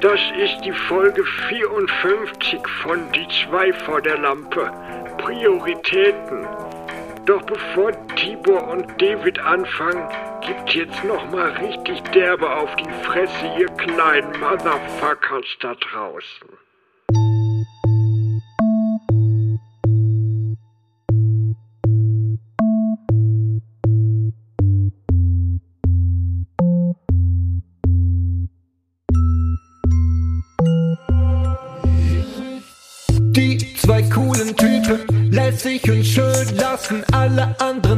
Das ist die Folge 54 von Die zwei vor der Lampe. Prioritäten. Doch bevor Tibor und David anfangen, gibt jetzt noch mal richtig derbe auf die Fresse, ihr kleinen Motherfuckers da draußen. Und schön lassen alle anderen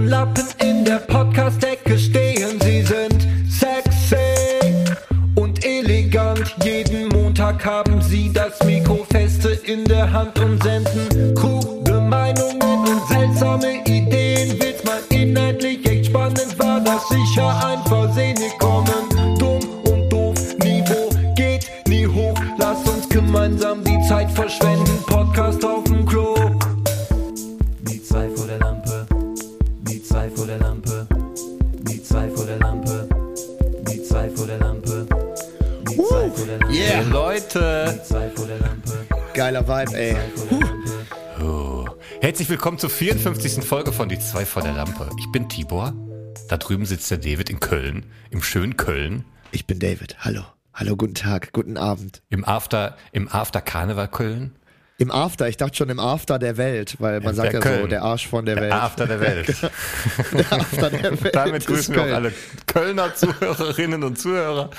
willkommen zur 54. Folge von Die zwei vor der Lampe. Ich bin Tibor. Da drüben sitzt der David in Köln, im schönen Köln, Ich bin David. Hallo. Hallo, guten Tag, guten Abend. im After, im After Karneval Köln. Im After, ich dachte schon im After der Welt, weil man sagt der ja so, Köln. der Arsch von der, Der Welt. After der Welt. Der After der Welt. Damit grüßen wir auch alle Kölner Zuhörerinnen und Zuhörer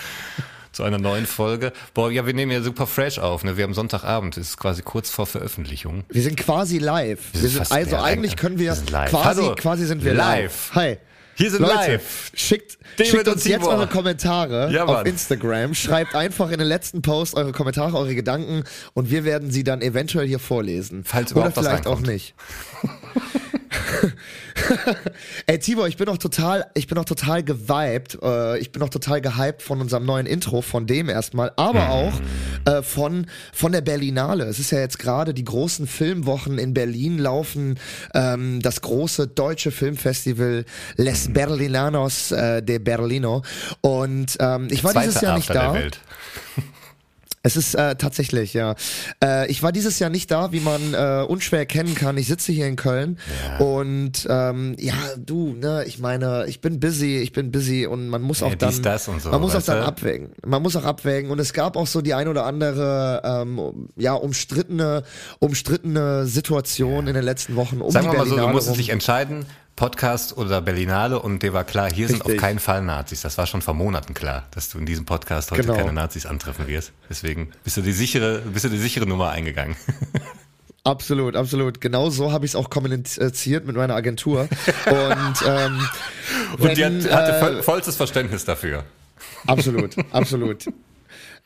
zu einer neuen Folge. Boah, ja, wir nehmen ja super fresh auf. Ne? Wir haben Sonntagabend, es ist quasi kurz vor Veröffentlichung. Wir sind quasi live. Wir sind also eigentlich können wir, wir quasi, Hallo. quasi sind wir Live. live. Hi. Hier sind Leute, live. schickt, schickt uns jetzt eure Kommentare Ja, auf. Instagram. Schreibt einfach in den letzten Post eure Kommentare, eure Gedanken und wir werden sie dann eventuell hier vorlesen. Falls Oder überhaupt was vielleicht auch nicht. Ey, Tibor, ich bin auch total, ich bin auch total geweibt. Äh, ich bin auch total gehypt von unserem neuen Intro, von dem erstmal, aber auch äh, von, von der Berlinale. Es ist ja jetzt gerade die großen Filmwochen in Berlin laufen, ähm, das große deutsche Filmfestival Les Berlinanos äh, de Berlino. Und ähm, ich war dieses Jahr nicht da. Es ist äh, tatsächlich, ja. Äh, ich war dieses Jahr nicht da, wie man äh, unschwer erkennen kann. Ich sitze hier in Köln und ähm, ja, du, ne, ich meine, ich bin busy, ich bin busy und man muss Ja, auch dann, dies, das und so, man muss auch dann du? abwägen. Man muss auch abwägen und es gab auch so die ein oder andere, ähm, ja, umstrittene, umstrittene Situation in den letzten Wochen um Sagen wir mal so, du musstest dich entscheiden, Podcast oder Berlinale und dir war klar, hier sind auf Richtig. keinen Fall Nazis. Das war schon vor Monaten klar, dass du in diesem Podcast heute Genau. keine Nazis antreffen wirst. Deswegen bist du die sichere, bist du die sichere Nummer eingegangen. Absolut, absolut. Genau so habe ich es auch kommuniziert mit meiner Agentur. und ähm, Und die hat, wenn, hatte äh, voll, vollstes Verständnis dafür. Absolut, absolut.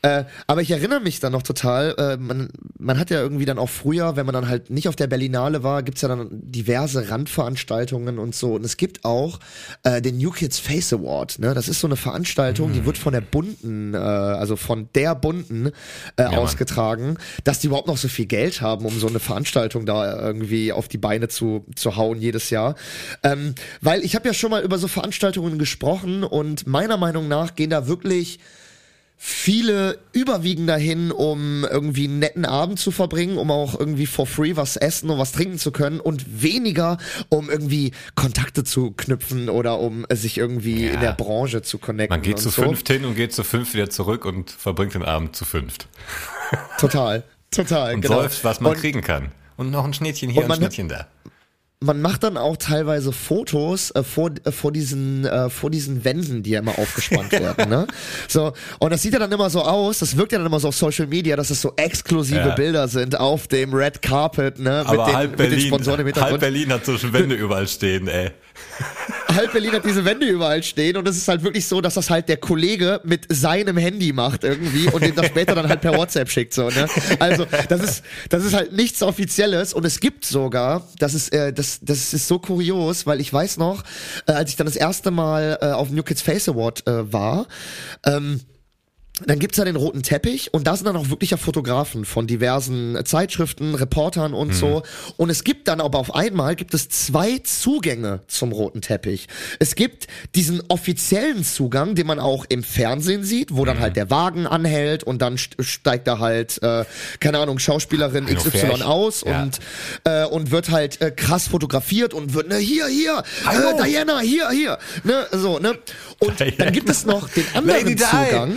Äh, aber ich erinnere mich dann noch total, äh, man, man hat ja irgendwie dann auch früher, wenn man dann halt nicht auf der Berlinale war, gibt's ja dann diverse Randveranstaltungen und so. Und es gibt auch äh, den New Kids Face Award. Ne? Das ist so eine Veranstaltung, die wird von der Bunten, äh, also von der Bunten äh, Mann. ausgetragen, dass die überhaupt noch so viel Geld haben, um so eine Veranstaltung da irgendwie auf die Beine zu, zu hauen jedes Jahr. Ähm, weil ich habe ja schon mal über so Veranstaltungen gesprochen und meiner Meinung nach gehen da wirklich viele überwiegen dahin, um irgendwie einen netten Abend zu verbringen, um auch irgendwie for free was essen und was trinken zu können und weniger, um irgendwie Kontakte zu knüpfen oder um sich irgendwie Ja. in der Branche zu connecten. Man geht zu so. fünft hin und geht zu fünft wieder zurück und verbringt den Abend zu fünft. Total, total, Und genau. säuft, was man und kriegen kann. Und noch ein Schnittchen hier Und ein Schnittchen da. Man macht dann auch teilweise Fotos äh, vor, äh, vor diesen äh, vor diesen Wänden, die ja immer aufgespannt werden, ne? So und das sieht ja dann immer so aus, das wirkt ja dann immer so auf Social Media, dass es so exklusive Ja. Bilder sind auf dem Red Carpet, ne, mit Aber den halb mit den Berlin, Sponsoren im halb. Berlin hat so Wände überall stehen, ey. halb Berlin hat diese Wände überall stehen und es ist halt wirklich so, dass das halt der Kollege mit seinem Handy macht irgendwie und den das später dann halt per WhatsApp schickt so, ne? Also, das ist das ist halt nichts offizielles und es gibt sogar, das ist äh, das das ist so kurios, weil ich weiß noch, äh, als ich dann das erste Mal äh, auf dem New Kids Face Award äh, war, ähm, dann gibt's da den roten Teppich und da sind dann auch wirklich ja Fotografen von diversen Zeitschriften, Reportern und so. Und es gibt dann aber auf einmal gibt es zwei Zugänge zum roten Teppich. Es gibt diesen offiziellen Zugang, den man auch im Fernsehen sieht, wo dann halt der Wagen anhält und dann st- steigt da halt, äh, keine Ahnung, Schauspielerin XY aus Ja. und äh, und wird halt äh, krass fotografiert und wird ne hier hier Hallo. äh, Diana hier hier ne so ne und dann gibt es noch den anderen. Zugang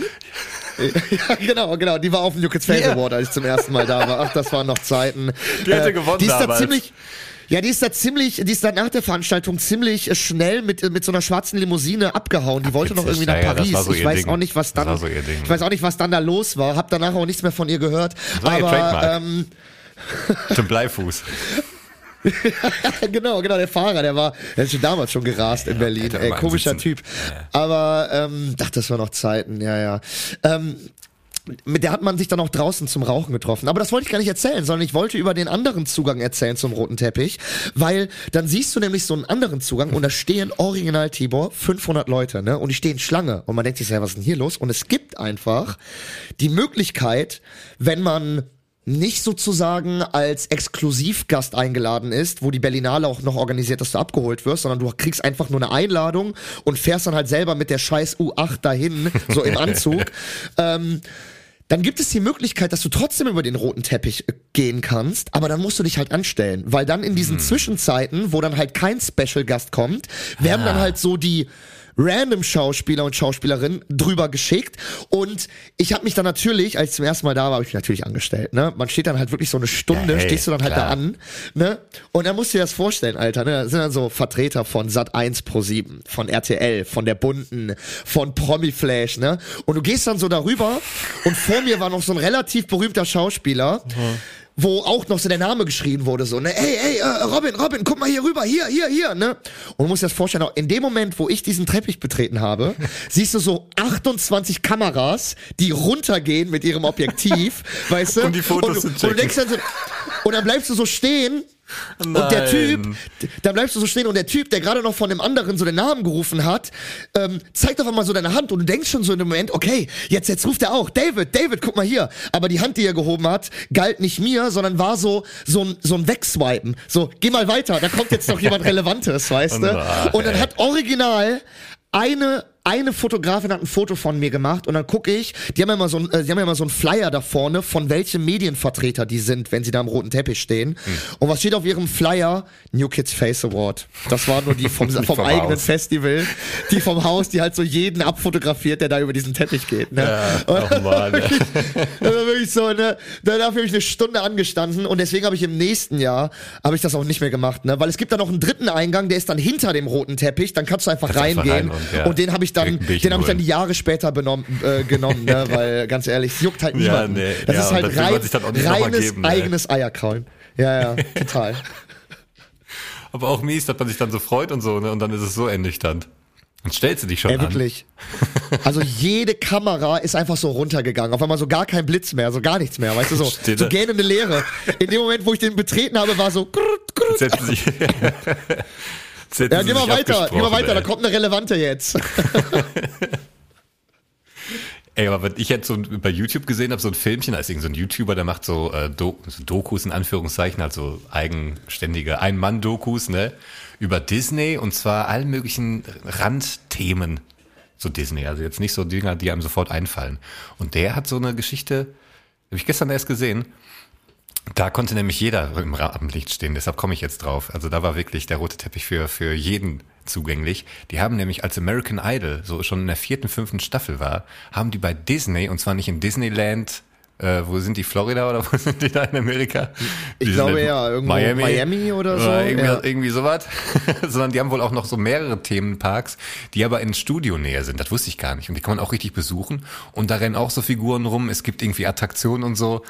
ja, genau, genau. Die war auf dem Kids Face Ja. Award, als ich zum ersten Mal da war. Ach, das waren noch Zeiten. Äh, Die hätte gewonnen Die ist da damals. ziemlich. Ja, die ist da ziemlich, die ist da nach der Veranstaltung ziemlich äh, schnell mit, äh, mit so einer schwarzen Limousine abgehauen. Die wollte noch irgendwie nach Ja, das Paris. war so ich ihr weiß Ding. auch nicht, was Das dann, war so ihr Ding. ich weiß auch nicht, was dann da los war. Hab danach auch nichts mehr von ihr gehört. war ihr Aber, Trademark. ähm, Zum Bleifuß. genau, genau, der Fahrer, der war, der ist schon damals schon gerast in Berlin. Ey, komischer. Typ. Aber, ähm, ach, das war noch Zeiten, ja, ja. Ähm, mit der hat man sich dann auch draußen zum Rauchen getroffen. Aber das wollte ich gar nicht erzählen, sondern ich wollte über den anderen Zugang erzählen zum roten Teppich, weil dann siehst du nämlich so einen anderen Zugang und da stehen original Tibor 500 Leute, ne? Und die stehen Schlange und man denkt sich, ja, was ist denn hier los? Und es gibt einfach die Möglichkeit, wenn man nicht sozusagen als Exklusivgast eingeladen ist, wo die Berlinale auch noch organisiert, dass du abgeholt wirst, sondern du kriegst einfach nur eine Einladung und fährst dann halt selber mit der scheiß U8 dahin, so im Anzug. ähm, dann gibt es die Möglichkeit, dass du trotzdem über den roten Teppich äh, gehen kannst, aber dann musst du dich halt anstellen, weil dann in diesen Zwischenzeiten, wo dann halt kein Special-Gast kommt, werden dann halt so die random Schauspieler und Schauspielerinnen drüber geschickt und ich habe mich dann natürlich, als ich zum ersten Mal da war, habe ich mich natürlich angestellt, ne? Man steht dann halt wirklich so eine Stunde, Ja, hey, stehst du dann halt klar. da an, ne? Und dann musst du dir das vorstellen, Alter, ne? Da sind dann so Vertreter von Sat1 Pro 7, von RTL, von der Bunten, von Promiflash, ne? Und du gehst dann so darüber und vor mir war noch so ein relativ berühmter Schauspieler. Wo auch noch so der Name geschrien wurde, so, ne, ey, ey, äh, Robin, Robin, guck mal hier rüber, hier, hier, hier, ne? Und du musst dir das vorstellen, auch in dem Moment, wo ich diesen Teppich betreten habe, siehst du so 28 Kameras, die runtergehen mit ihrem Objektiv, weißt du? Um die Fotos und, zu und denkst dann so, und dann bleibst du so stehen und der Typ, da bleibst du so stehen und der Typ, der gerade noch von dem anderen so den Namen gerufen hat, ähm, zeigt auf einmal so deine Hand und du denkst schon so in dem Moment, okay, jetzt, jetzt ruft er auch, David, David, guck mal hier. Aber die Hand, die er gehoben hat, galt nicht mir, sondern war so, so ein, so ein Wegswipen. So, geh mal weiter, da kommt jetzt noch jemand Relevantes, weißt du? Ach, Und dann hat original eine eine Fotografin hat ein Foto von mir gemacht und dann gucke ich, die haben ja immer so ein, äh, die haben ja immer so einen Flyer da vorne, von welchem Medienvertreter die sind, wenn sie da am roten Teppich stehen. Hm. Und was steht auf ihrem Flyer? New Kids Face Award. Das war nur die vom, vom, vom eigenen Haus. Festival, die vom Haus, die halt so jeden abfotografiert, der da über diesen Teppich geht. Ne? Ja, Und- oh Mann. ey. Das war wirklich so, ne? Da- Dafür habe ich eine Stunde angestanden und deswegen habe ich im nächsten Jahr habe ich das auch nicht mehr gemacht, ne? Weil es gibt da noch einen dritten Eingang, der ist dann hinter dem roten Teppich, dann kannst du einfach Kannst einfach reingehen rein und, und, ja, den habe ich dann, ein Bierchen den habe ich dann holen. Jahre später benommen, äh, genommen, ne? Weil ganz ehrlich, es juckt halt Ja, niemanden. nee. das Ja, ist halt das rein, dann reines geben, ne? eigenes Eierkraulen. Ja, ja, total. Aber auch mies, dass man sich dann so freut und so, ne? Und dann ist es so ernüchternd. Dann stellst du dich schon Ey, an. wirklich. Also jede Kamera ist einfach so runtergegangen. Auf einmal so gar kein Blitz mehr, so gar nichts mehr. Weißt du, so, Steht so gähnende Leere. In dem Moment, wo ich den betreten habe, war so. Grrrt, grrrt. Setzen sich. Ja, geh mal weiter, geh mal weiter, da kommt eine relevante jetzt. Ey, aber wenn ich jetzt so bei YouTube gesehen habe, so ein Filmchen, da ist irgend so ein YouTuber, der macht so, äh, Do so Dokus in Anführungszeichen, also eigenständige Ein-Mann-Dokus, ne, über Disney und zwar allen möglichen Randthemen zu Disney. Also jetzt nicht so Dinger, die einem sofort einfallen. Und der hat so eine Geschichte, habe ich gestern erst gesehen, da konnte nämlich jeder im Rampenlicht stehen, deshalb komme ich jetzt drauf. Also da war wirklich der rote Teppich für, für jeden zugänglich. Die haben nämlich, als American Idol so schon in der vierten, fünften Staffel war, haben die bei Disney, und zwar nicht in Disneyland, äh, wo sind die, Florida oder wo sind die da in Amerika? Ich Die glaube sind in ja, irgendwo Miami oder so, irgendwie, ja. irgendwie sowas. Sondern die haben wohl auch noch so mehrere Themenparks, die aber in Studionähe sind. Das wusste ich gar nicht. Und die kann man auch richtig besuchen. Und da rennen auch so Figuren rum. Es gibt irgendwie Attraktionen und so.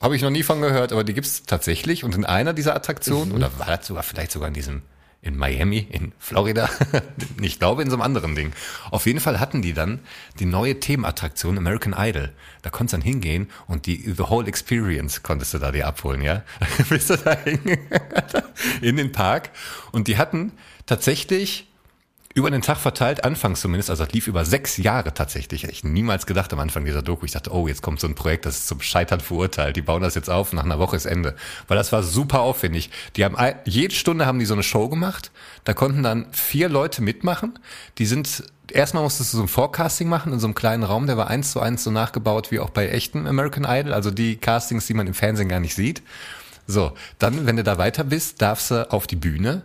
Habe ich noch nie von gehört, aber die gibt's tatsächlich. Und in einer dieser Attraktionen, oder war das sogar vielleicht sogar in diesem, in Miami, in Florida, ich glaube in so einem anderen Ding. Auf jeden Fall hatten die dann die neue Themenattraktion American Idol. Da konntest du dann hingehen und die The Whole Experience konntest du da dir abholen, ja? Bist du da in den Park. Und die hatten tatsächlich über den Tag verteilt, anfangs zumindest, also das lief über sechs Jahre tatsächlich. Ich niemals gedacht am Anfang dieser Doku. Ich dachte, oh, jetzt kommt so ein Projekt, das ist zum Scheitern verurteilt. Die bauen das jetzt auf, nach einer Woche ist Ende. Weil das war super aufwendig. Die haben jede Stunde haben die so eine Show gemacht. Da konnten dann vier Leute mitmachen. Die sind erstmal musstest du so ein Forecasting machen in so einem kleinen Raum, der war eins zu eins so nachgebaut wie auch bei echten American Idol, also die Castings, die man im Fernsehen gar nicht sieht. So, dann, wenn du da weiter bist, darfst du auf die Bühne.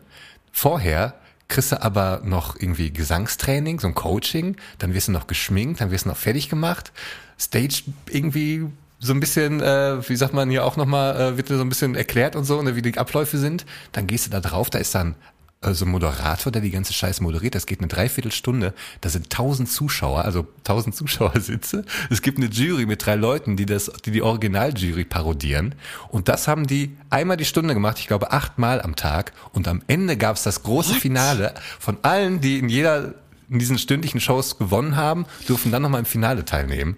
Vorher kriegst du aber noch irgendwie Gesangstraining, so ein Coaching, dann wirst du noch geschminkt, dann wirst du noch fertig gemacht, Stage irgendwie so ein bisschen, äh, wie sagt man hier auch nochmal, äh, wird so ein bisschen erklärt und so, ne, wie die Abläufe sind. Dann gehst du da drauf, da ist dann also Moderator, der die ganze Scheiße moderiert. Das geht eine Dreiviertelstunde. Da sind tausend Zuschauer, also tausend Zuschauersitze. Es gibt eine Jury mit drei Leuten, die das, die die Originaljury parodieren. Und das haben die einmal die Stunde gemacht. Ich glaube achtmal am Tag. Und am Ende gab es das große What? Finale von allen, die in jeder in diesen stündlichen Shows gewonnen haben, dürfen dann nochmal im Finale teilnehmen.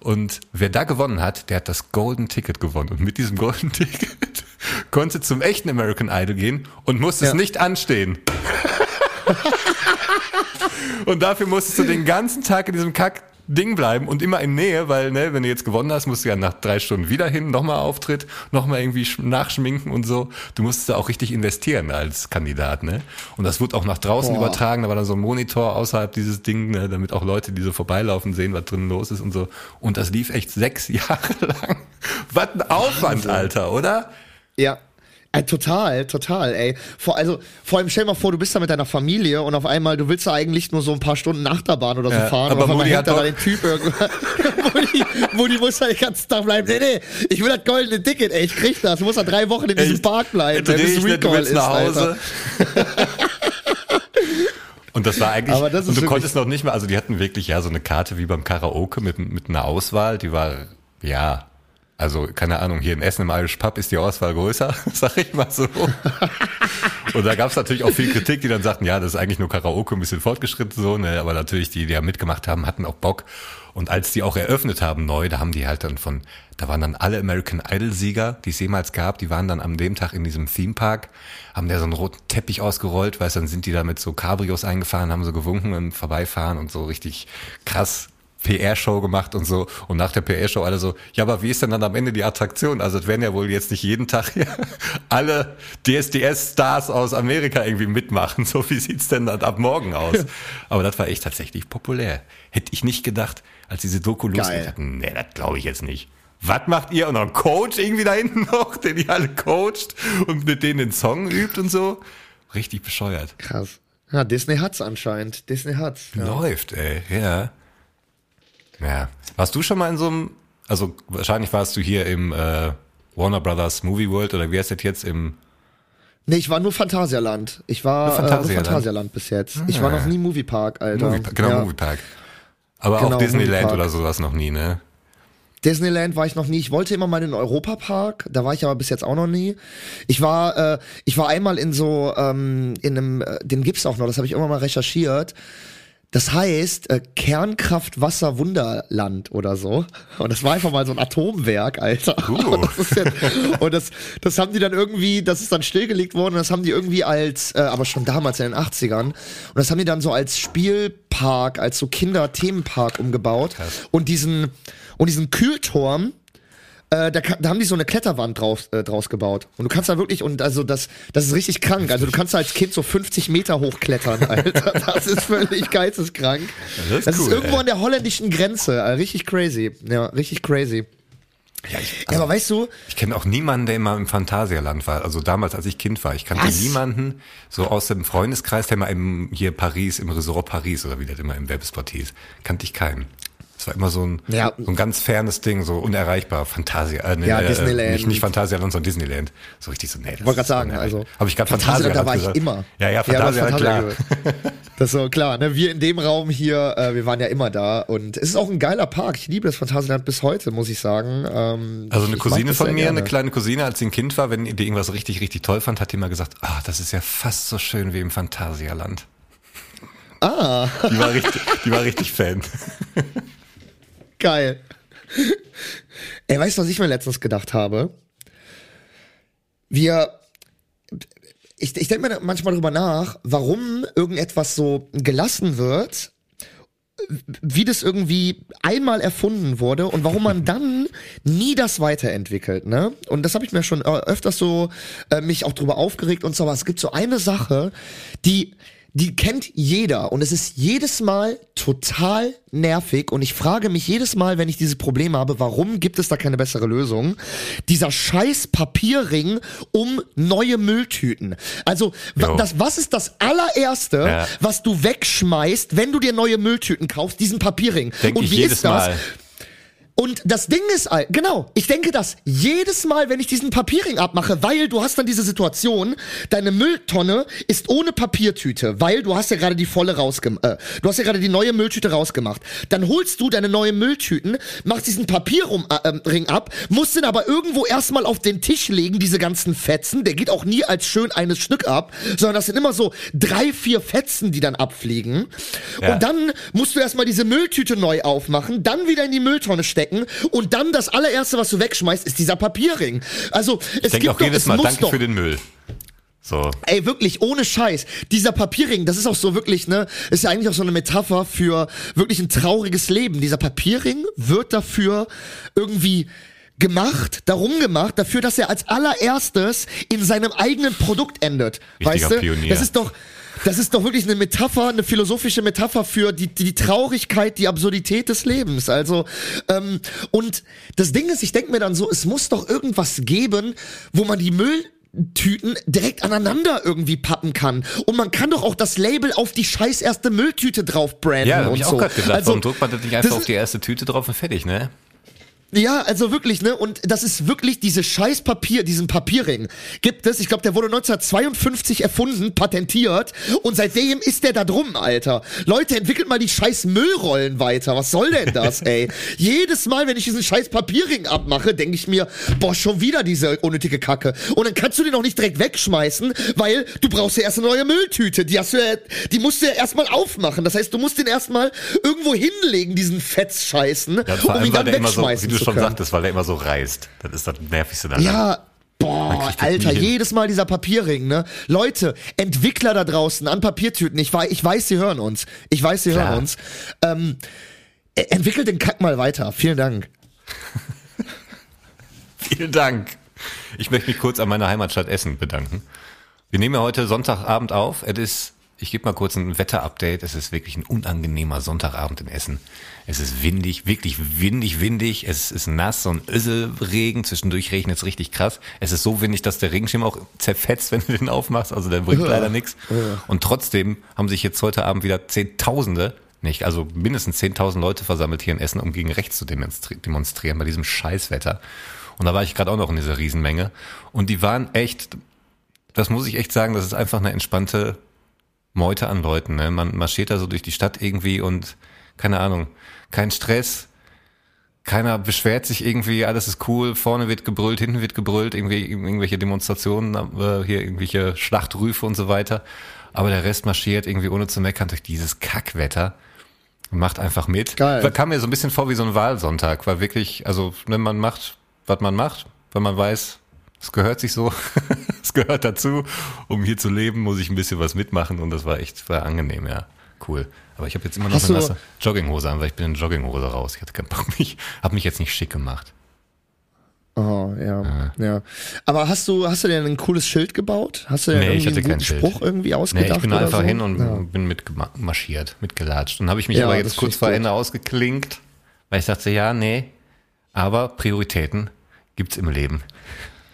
Und wer da gewonnen hat, der hat das Golden Ticket gewonnen. Und mit diesem Golden Ticket konnte zum echten American Idol gehen und musste ja. es nicht anstehen. und dafür musstest du den ganzen Tag in diesem Kack Ding bleiben und immer in Nähe, weil, ne, wenn du jetzt gewonnen hast, musst du ja nach drei Stunden wieder hin, nochmal Auftritt, nochmal irgendwie nachschminken und so. Du musstest da auch richtig investieren als Kandidat, ne? Und das wurde auch nach draußen Boah. übertragen, da war dann so ein Monitor außerhalb dieses Ding, ne, damit auch Leute, die so vorbeilaufen, sehen, was drin los ist und so. Und das lief echt sechs Jahre lang. was ein Aufwand. Alter, oder? Ja, äh, total, total, ey. Vor, also, vor allem stell dir mal vor, du bist da mit deiner Familie und auf einmal, du willst da eigentlich nur so ein paar Stunden Achterbahn oder so ja, fahren. Aber Modi hat da den Typ irgendwann. Modi muss da den ganzen Tag bleiben. Nee, nee, ich will das goldene Ticket, ey, ich krieg das. Du musst da drei Wochen in diesem ey, Park bleiben, bis nicht, du willst ist, nach Hause. Und das war eigentlich, das und du konntest noch nicht mal, also die hatten wirklich ja so eine Karte wie beim Karaoke mit, mit einer Auswahl, die war, ja, also, keine Ahnung, hier in Essen im Irish Pub ist die Auswahl größer, sag ich mal so. Und da gab es natürlich auch viel Kritik, die dann sagten, ja, das ist eigentlich nur Karaoke ein bisschen fortgeschritten so, ne? Aber natürlich, die, die ja mitgemacht haben, hatten auch Bock. Und als die auch eröffnet haben neu, da haben die halt dann von, da waren dann alle American Idol Sieger, die es jemals gab, die waren dann am dem Tag in diesem Theme Park, haben da so einen roten Teppich ausgerollt, weißt, dann sind die da mit so Cabrios eingefahren, haben so gewunken und vorbeifahren und so richtig krass PR-Show gemacht und so. Und nach der PR-Show alle so, ja, aber wie ist denn dann am Ende die Attraktion? Also es werden ja wohl jetzt nicht jeden Tag alle DSDS-Stars aus Amerika irgendwie mitmachen. So wie sieht's denn dann ab morgen aus? Aber das war echt tatsächlich populär. Hätte ich nicht gedacht, als diese Doku losging. Nee, das glaube ich jetzt nicht. Was macht ihr? Und noch ein Coach irgendwie da hinten noch, den ihr alle coacht und mit denen den Song übt und so. Richtig bescheuert. Krass. Ja, Disney hat's anscheinend. Disney hat's. Ja. Läuft, ey, ja. Ja. Warst du schon mal in so einem, also wahrscheinlich warst du hier im äh, Warner Brothers Movie World oder wie heißt das jetzt im Nee, ich war nur Phantasialand. Ich war nur Phantasialand, äh, nur Phantasialand bis jetzt. Ah. Ich war noch nie Moviepark, Alter. Movie, genau, ja. Moviepark. Aber genau, auch Disneyland oder sowas noch nie, ne? Disneyland war ich noch nie. Ich wollte immer mal in den Europapark, da war ich aber bis jetzt auch noch nie. Ich war, äh, ich war einmal in so, ähm, in einem, äh, den gibt's auch noch, das habe ich immer mal recherchiert. Das heißt äh, Kernkraft Wasser Wunderland oder so. Und das war einfach mal so ein Atomwerk, Alter. Uh. Und, das, ja, und das, das haben die dann irgendwie, das ist dann stillgelegt worden. Und das haben die irgendwie als, äh, aber schon damals in den 80ern. Und das haben die dann so als Spielpark, als so Kinderthemenpark umgebaut. Krass. Und diesen und diesen Kühlturm äh, da, da haben die so eine Kletterwand draus, äh, draus gebaut. Und du kannst da wirklich, und also das, das ist richtig krank. Also du kannst da als Kind so 50 Meter hochklettern, Alter. Das ist völlig geisteskrank. Das ist, das cool, ist irgendwo ey. an der holländischen Grenze. Also richtig crazy. Ja, richtig crazy. Ja, ich, also, ja, aber weißt du? Ich kenne auch niemanden, der immer im Phantasialand war. Also damals, als ich Kind war. Ich kannte was? niemanden so aus dem Freundeskreis, der mal im, hier Paris, im Resort Paris oder wie das immer im Werbespot hieß. Kannte ich keinen. Das war immer so ein, ja. so ein ganz fernes Ding, so unerreichbar. Fantasia, äh, nee, ja, äh, Disneyland. Nicht, nicht Phantasialand, sondern Disneyland. So richtig so, nee. Ich wollte gerade sagen, also. Habe ich gerade Phantasialand da war ich immer. Ja, ja, Phantasialand, klar. Das ist so klar, ne? Wir in dem Raum hier, äh, wir waren ja immer da und es ist auch ein geiler Park. Ich liebe das Phantasialand bis heute, muss ich sagen. Ähm, also eine Cousine von mir, gerne. eine kleine Cousine, als sie ein Kind war, wenn die irgendwas richtig, richtig toll fand, hat die immer gesagt, ah, das ist ja fast so schön wie im Phantasialand. Ah. Die war richtig, die war richtig Fan. Geil. Ey, weißt du, was ich mir letztens gedacht habe? Wir, ich, ich denke mir manchmal darüber nach, warum irgendetwas so gelassen wird, wie das irgendwie einmal erfunden wurde und warum man dann nie das weiterentwickelt, ne? Und das habe ich mir schon öfters so äh, mich auch drüber aufgeregt und so, aber es gibt so eine Sache, die die kennt jeder und es ist jedes Mal total nervig und ich frage mich jedes Mal, wenn ich dieses Problem habe, warum gibt es da keine bessere Lösung? Dieser scheiß Papierring um neue Mülltüten. Also, wa- das, was ist das allererste, Ja. was du wegschmeißt, wenn du dir neue Mülltüten kaufst? Diesen Papierring. Denk und ich wie jedes ist das? Mal. Und das Ding ist, genau, ich denke das jedes Mal, wenn ich diesen Papierring abmache, weil du hast dann diese Situation, deine Mülltonne ist ohne Papiertüte, weil du hast ja gerade die volle rausgemacht, äh, du hast ja gerade die neue Mülltüte rausgemacht. Dann holst du deine neue Mülltüten, machst diesen Papierring äh, ähm, ab, musst den aber irgendwo erstmal auf den Tisch legen, diese ganzen Fetzen. Der geht auch nie als schön eines Stück ab, sondern das sind immer so drei, vier Fetzen, die dann abfliegen. Ja. Und dann musst du erstmal diese Mülltüte neu aufmachen, dann wieder in die Mülltonne stecken und dann das allererste, was du wegschmeißt, ist dieser Papierring. Also es Ich gibt auch doch, jedes es Mal, danke doch, für den Müll. So. Ey, wirklich, ohne Scheiß. Dieser Papierring, das ist auch so wirklich, ne, ist ja eigentlich auch so eine Metapher für wirklich ein trauriges Leben. Dieser Papierring wird dafür irgendwie gemacht, darum gemacht, dafür, dass er als allererstes in seinem eigenen Produkt endet. Richtiger weißt du? Pionier. Das ist doch, das ist doch wirklich eine Metapher, eine philosophische Metapher für die, die, Traurigkeit, die Absurdität des Lebens. Also, ähm, und das Ding ist, ich denke mir dann so, es muss doch irgendwas geben, wo man die Müll Tüten direkt aneinander irgendwie pappen kann. Und man kann doch auch das Label auf die scheiß erste Mülltüte drauf branden Ja, hab und ich auch so. gerade gedacht. also, Warum druckt man das nicht das einfach ist- auf die erste Tüte drauf und fertig, ne? Ja, also wirklich, ne? Und das ist wirklich diese scheiß Papier, diesen Papierring gibt es. Ich glaube, der wurde 1952 erfunden, patentiert und seitdem ist der da drum, Alter. Leute, entwickelt mal die scheiß Müllrollen weiter. Was soll denn das, ey? Jedes Mal, wenn ich diesen scheiß Papierring abmache, denke ich mir, boah, schon wieder diese unnötige Kacke. Und dann kannst du den auch nicht direkt wegschmeißen, weil du brauchst ja erst eine neue Mülltüte. Die hast du ja, die musst du ja erstmal aufmachen. Das heißt, du musst den erstmal irgendwo hinlegen, diesen Fetzscheißen, Ja, um ihn dann wegschmeißen du schon können. sagtest, weil der immer so reißt. Das ist das Nervigste daran. Ja, boah, Alter, jedes Mal dieser Papierring, ne? Leute, Entwickler da draußen an Papiertüten, ich weiß, ich weiß, sie hören uns. Ich weiß, sie Klar. hören uns. Ähm, e- entwickelt den Kack mal weiter. Vielen Dank. Vielen Dank. Ich möchte mich kurz an meiner Heimatstadt Essen bedanken. Wir nehmen ja heute Sonntagabend auf. Es ist, ich gebe mal kurz ein Wetterupdate. Es ist wirklich ein unangenehmer Sonntagabend in Essen. Es ist windig, wirklich windig, windig. Es ist nass, so ein Össelregen. Zwischendurch regnet es richtig krass. Es ist so windig, dass der Regenschirm auch zerfetzt, wenn du den aufmachst. Also der bringt leider nichts. Und trotzdem haben sich jetzt heute Abend wieder Zehntausende, nicht, also mindestens 10.000 Leute versammelt hier in Essen, um gegen rechts zu demonstri- demonstrieren bei diesem Scheißwetter. Und da war ich gerade auch noch in dieser Riesenmenge. Und die waren echt, das muss ich echt sagen, das ist einfach eine entspannte Meute an Leuten. Ne? Man marschiert da so durch die Stadt irgendwie und keine Ahnung, kein Stress, keiner beschwert sich irgendwie, alles ist cool, vorne wird gebrüllt, hinten wird gebrüllt, irgendwie irgendwelche Demonstrationen, äh, hier irgendwelche Schlachtrufe und so weiter. Aber der Rest marschiert irgendwie ohne zu meckern durch dieses Kackwetter und macht einfach mit. Geil. Kam mir so ein bisschen vor wie so ein Wahlsonntag, weil wirklich, also ne, man macht, was man macht, weil man weiß, es gehört sich so, es gehört dazu. Um hier zu leben, muss ich ein bisschen was mitmachen und das war echt, war angenehm, ja. Cool. Aber ich habe jetzt immer noch Hast eine nasse Jogginghose an, weil ich bin in Jogginghose raus. Ich hatte keinen Bock, mich, hab mich jetzt nicht schick gemacht. Oh, ja, ja. Aber hast du, hast du dir ein cooles Schild gebaut? Hast du dir Nee, ich irgendwie hatte einen guten Schild. Spruch irgendwie Nee, ausgedacht? ich bin einfach so? hin und Ja. bin mitmarschiert, mitgelatscht. Und habe ich mich Ja, aber jetzt kurz ich vor. Ende ausgeklinkt, weil ich dachte, ja, nee, aber Prioritäten gibt's im Leben.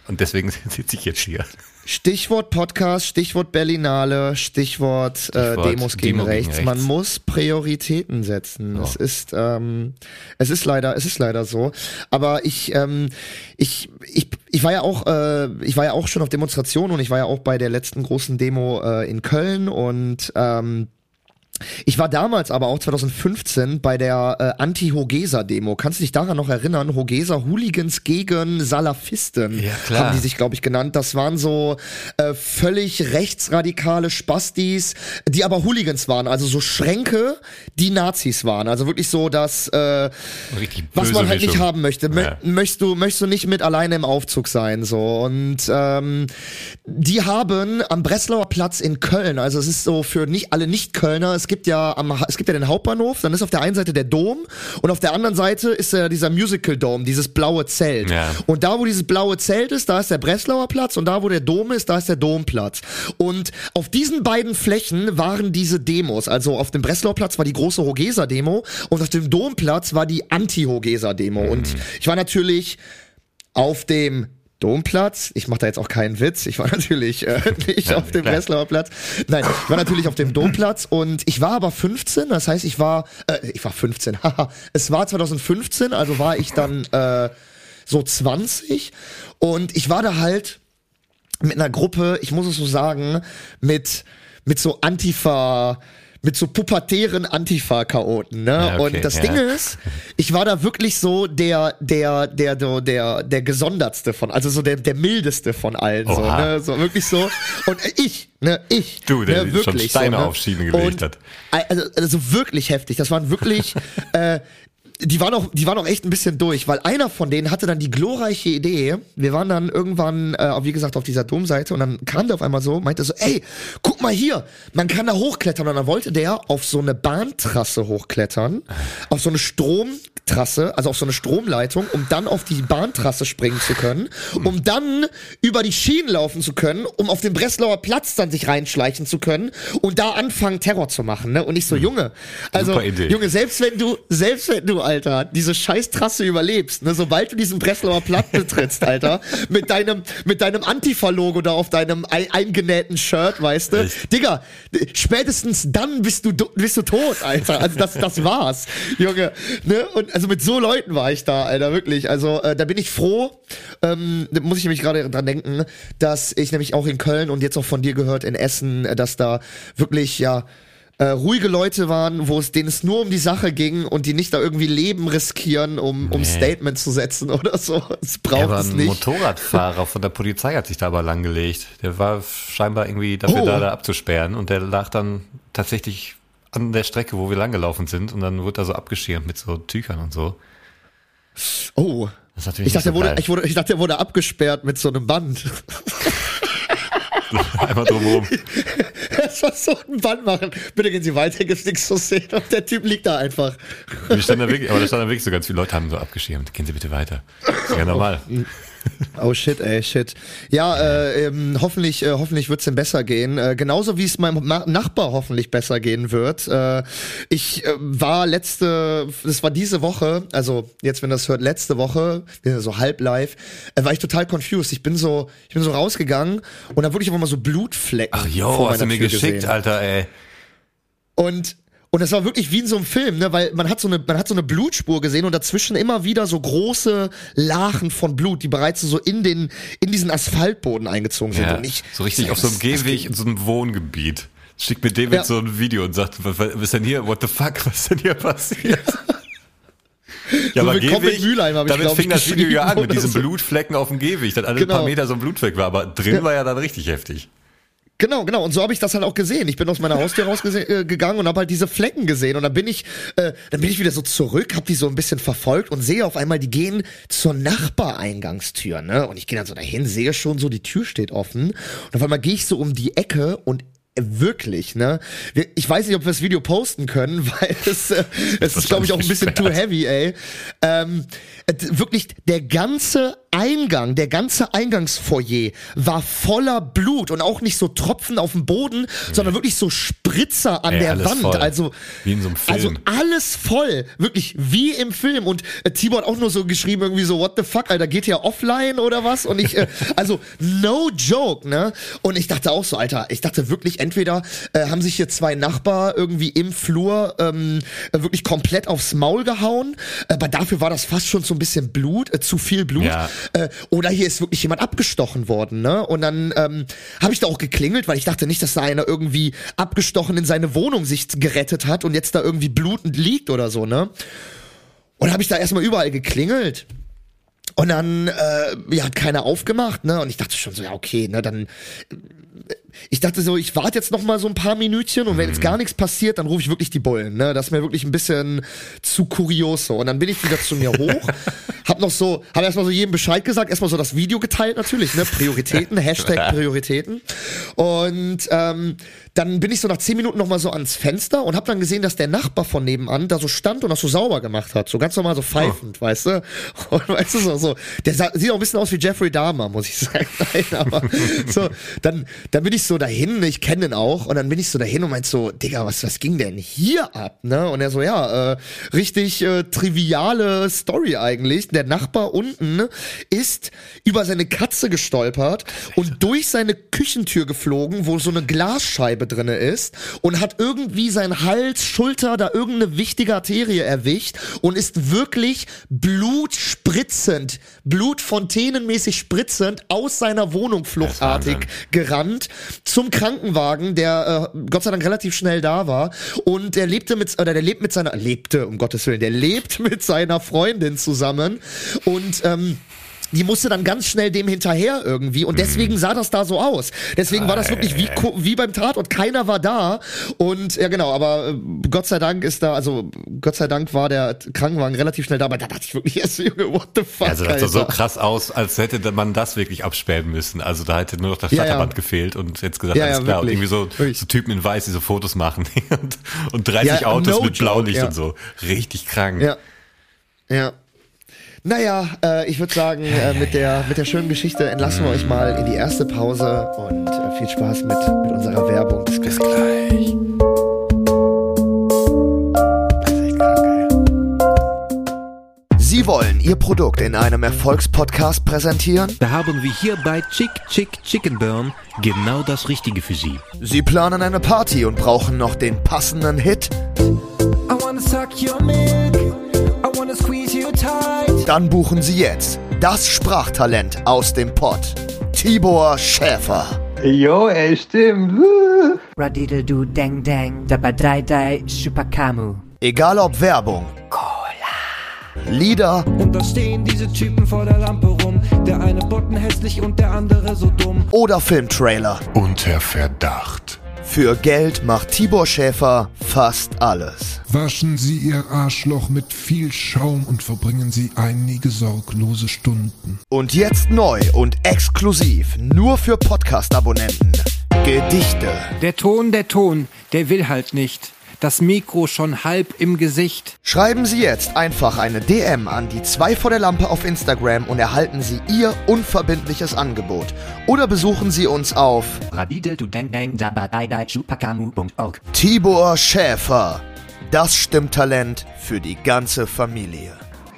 Und deswegen sitze ich jetzt hier. Stichwort Podcast, Stichwort Berlinale, Stichwort, äh, Stichwort Demos gegen, Demo gegen rechts. rechts. Man muss Prioritäten setzen. Ja. Es ist, ähm, es ist leider, es ist leider so. Aber ich, ähm, ich, ich, ich war ja auch, äh, ich war ja auch schon auf Demonstrationen und ich war ja auch bei der letzten großen Demo äh, in Köln und ähm, Ich war damals aber auch 2015 bei der äh, Anti-Hogesa-Demo. Kannst du dich daran noch erinnern? Hogesa-Hooligans gegen Salafisten Ja, klar. haben die sich, glaube ich, genannt. Das waren so äh, völlig rechtsradikale Spastis, die aber Hooligans waren, also so Schränke, die Nazis waren. Also wirklich so, dass äh, was man halt nicht Mischung. haben möchte. Mö Ja. Möchtest du möchtest du nicht mit alleine im Aufzug sein so und ähm, die haben am Breslauer Platz in Köln, also es ist so für nicht alle Nicht-Kölner, es gibt ja am es gibt ja den Hauptbahnhof, dann ist auf der einen Seite der Dom und auf der anderen Seite ist ja dieser Musical Dome, dieses blaue Zelt. Ja. Und da wo dieses blaue Zelt ist, da ist der Breslauer Platz und da wo der Dom ist, da ist der Domplatz. Und auf diesen beiden Flächen waren diese Demos, also auf dem Breslauer Platz war die große Hogesa Demo und auf dem Domplatz war die Anti-Hogesa Demo und ich war natürlich auf dem Domplatz. Ich mache da jetzt auch keinen Witz. Ich war natürlich äh, nicht Ja, auf dem klar. Breslauer Platz. Nein, ich war natürlich auf dem Domplatz und ich war aber 15. Das heißt, ich war, äh, ich war 15. Haha, es war 2015, also war ich dann äh, so 20 und ich war da halt mit einer Gruppe, ich muss es so sagen, mit mit so Antifa mit so pubertären Antifa-Chaoten, ne? Ja, okay, und das ja. Ding ist, ich war da wirklich so der, der, der, der, der, der gesondertste von, also so der, der mildeste von allen, so, Oha. ne? So wirklich so. Und ich, ne, ich. Du, der ne, schon wirklich Steine so, ne? auf gelegt und, hat. Also, also wirklich heftig. Das waren wirklich, äh, die waren auch, die waren auch echt ein bisschen durch, weil einer von denen hatte dann die glorreiche Idee. Wir waren dann irgendwann, äh, wie gesagt, auf dieser Domseite und dann kam der auf einmal so, meinte so, ey, guck mal hier, man kann da hochklettern. Und dann wollte der auf so eine Bahntrasse hochklettern, auf so eine Stromtrasse, also auf so eine Stromleitung, um dann auf die Bahntrasse springen zu können, um dann über die Schienen laufen zu können, um auf den Breslauer Platz dann sich reinschleichen zu können und da anfangen Terror zu machen, ne? Und ich so, Junge, also. Junge, selbst wenn du, selbst wenn du, Alter, diese scheiß Trasse überlebst, ne, sobald du diesen Breslauer Platz betrittst, Alter, mit deinem, mit deinem Antifa-Logo da auf deinem ei- eingenähten Shirt, weißt du, Echt? Digga, spätestens dann bist du, bist du tot, Alter. Also das, das war's, Junge, ne, und also mit so Leuten war ich da, Alter, wirklich. Also äh, da bin ich froh, ähm, da muss ich nämlich gerade dran denken, dass ich nämlich auch in Köln und jetzt auch von dir gehört in Essen, äh, dass da wirklich, ja, äh, ruhige Leute waren, wo es denen es nur um die Sache ging und die nicht da irgendwie Leben riskieren, um um Nee. Statement zu setzen oder so. Es Ja, braucht aber es ein nicht. Motorradfahrer von der Polizei hat sich da aber langgelegt. Der war scheinbar irgendwie dafür Oh. da, da abzusperren und der lag dann tatsächlich an der Strecke, wo wir langgelaufen sind und dann wurde er so abgeschirmt mit so Tüchern und so. Oh. Das ist Ich dachte, so wurde, ich, wurde, ich dachte, der wurde abgesperrt mit so einem Band. Einmal drumherum. Das war so ein Band machen. Bitte gehen Sie weiter, gibt's nichts zu sehen. Und der Typ liegt da einfach. Wir standen da wirklich, aber da standen da wirklich so ganz viele Leute haben so abgeschirmt. Gehen Sie bitte weiter. Ist ja normal. Oh shit, ey, shit. Ja, äh, ähm, hoffentlich, äh, hoffentlich wird's ihm besser gehen. Äh, genauso wie es meinem Ma Nachbar hoffentlich besser gehen wird. Äh, ich äh, war letzte, das war diese Woche, also jetzt, wenn das hört, letzte Woche, so halb live, äh, war ich total confused. Ich bin so, ich bin so rausgegangen und da wurde ich einfach mal so Blutflecken. Ach jo, vor hast du mir Tür geschickt, gesehen. Alter, ey. Und und es war wirklich wie in so einem Film, ne, weil man hat so eine man hat so eine Blutspur gesehen und dazwischen immer wieder so große Lachen von Blut, die bereits so in den in diesen Asphaltboden eingezogen sind Ja, und ich so richtig ich auf so einem Gehweg in so einem Wohngebiet. Schickt mir David Ja. so ein Video und sagt, was, was ist denn hier? What the fuck? Was ist denn hier passiert? Ja, So aber Gehweg, Mülheim damit glaub fing das Video ja an mit diesen so. Blutflecken auf dem Gehweg, dass alle Genau. paar Meter so ein Blutfleck war, aber drin war ja dann richtig heftig. Genau, genau. Und so habe ich das halt auch gesehen. Ich bin aus meiner Haustür rausgegangen äh, und habe halt diese Flecken gesehen. Und dann bin ich, äh, dann bin ich wieder so zurück, habe die so ein bisschen verfolgt und sehe auf einmal, die gehen zur Nachbareingangstür. Ne? Und ich gehe dann so dahin, sehe schon so, die Tür steht offen. Und auf einmal gehe ich so um die Ecke und äh, Wirklich, ne? Ich weiß nicht, ob wir das Video posten können, weil es, äh, es ist, glaube ich, auch ein bisschen too gesperrt. heavy, ey. Ähm, äh, wirklich, der ganze Eingang, der ganze Eingangsfoyer war voller Blut und auch nicht so Tropfen auf dem Boden, sondern wirklich so Spritzer an Ey, der Wand. voll. Also, Wie in so einem also Film. alles voll, wirklich wie im Film. Und äh, Tibor hat auch nur so geschrieben, irgendwie so, what the fuck, Alter, geht hier offline oder was? Und ich, äh, also, no joke, ne? Und ich dachte auch so, Alter, ich dachte wirklich, entweder äh, haben sich hier zwei Nachbar irgendwie im Flur ähm, äh, wirklich komplett aufs Maul gehauen, aber dafür war das fast schon so ein bisschen Blut, äh, zu viel Blut. Ja. Äh, oder hier ist wirklich jemand abgestochen worden, ne? Und dann ähm, habe ich da auch geklingelt, weil ich dachte nicht, dass da einer irgendwie abgestochen in seine Wohnung sich gerettet hat und jetzt da irgendwie blutend liegt oder so, ne? Und habe ich da erstmal überall geklingelt. Und dann äh, ja, hat keiner aufgemacht, ne? Und ich dachte schon so, ja, okay, ne, dann ich dachte so, ich warte jetzt noch mal so ein paar Minütchen und wenn jetzt gar nichts passiert, dann rufe ich wirklich die Bullen. Ne? Das ist mir wirklich ein bisschen zu kurios so. Und dann bin ich wieder zu mir hoch, hab noch so, hab erstmal so jedem Bescheid gesagt, erstmal so das Video geteilt natürlich, ne? Prioritäten, Hashtag Prioritäten. Und ähm, dann bin ich so nach zehn Minuten noch mal so ans Fenster und hab dann gesehen, dass der Nachbar von nebenan da so stand und das so sauber gemacht hat. So ganz normal so pfeifend, oh. weißt du? Und weißt du, so, so der sah, sieht auch ein bisschen aus wie Jeffrey Dahmer, muss ich sagen. Nein, aber so, dann, dann bin ich so dahin, ich kenne den auch, und dann bin ich so dahin und meinte so, Digga, was, was ging denn hier ab, ne? Und er so, ja, äh, richtig äh, triviale Story eigentlich. Der Nachbar unten ist über seine Katze gestolpert und durch seine Küchentür geflogen, wo so eine Glasscheibe drinne ist und hat irgendwie sein Hals, Schulter, da irgendeine wichtige Arterie erwischt und ist wirklich blutspritzend, blutfontänenmäßig spritzend aus seiner Wohnung fluchtartig gerannt zum Krankenwagen, der äh, Gott sei Dank relativ schnell da war. Und der lebte mit oder der lebt mit seiner lebte um Gottes willen, der lebt mit seiner Freundin zusammen. Und ähm, die musste dann ganz schnell dem hinterher irgendwie und deswegen mhm. sah das da so aus. Deswegen war das wirklich wie, wie beim Tatort. Keiner war da und ja genau, aber äh, Gott sei Dank ist da, also Gott sei Dank war der Krankenwagen relativ schnell da, aber da dachte ich wirklich erst, Junge, what the fuck, Also das sah so krass aus, als hätte man das wirklich absperren müssen. Also da hätte nur noch das Flatterband ja, ja. gefehlt und jetzt gesagt, ja, alles klar. Und irgendwie so, so, Typen in Weiß, die so Fotos machen und, und 30 Autos no mit Blaulicht und so. Richtig krank. Ja. Ja. Naja, äh, ich würde sagen, äh, mit, der, mit der schönen Geschichte entlassen wir euch mal in die erste Pause und äh, viel Spaß mit, mit unserer Werbung. Bis, Bis gleich. Sie wollen Ihr Produkt in einem Erfolgspodcast präsentieren? Da haben wir hier bei Chick Chick Chicken Burn genau das Richtige für Sie. Sie planen eine Party und brauchen noch den passenden Hit? I wanna suck your milk. Dann buchen Sie jetzt das Sprachtalent aus dem Pott. Tibor Schäfer. Jo, ey, stimmt. Radiddle du deng deng, dabei drei dai Schupakamu. Egal ob Werbung. Cola. Lieder. Und da stehen diese Typen vor der Lampe rum. Der eine botten hässlich und der andere so dumm. Oder Filmtrailer. Unter Verdacht. Für Geld macht Tibor Schäfer fast alles. Waschen Sie Ihr Arschloch mit viel Schaum und verbringen Sie einige sorglose Stunden. Und jetzt neu und exklusiv nur für Podcast-Abonnenten. Gedichte. Der Ton, der Ton, der will halt nicht das Mikro schon halb im Gesicht. Schreiben Sie jetzt einfach eine DM an die 2 vor der Lampe auf Instagram und erhalten Sie Ihr unverbindliches Angebot. Oder besuchen Sie uns auf Tibor Schäfer. Das Stimmtalent für die ganze Familie.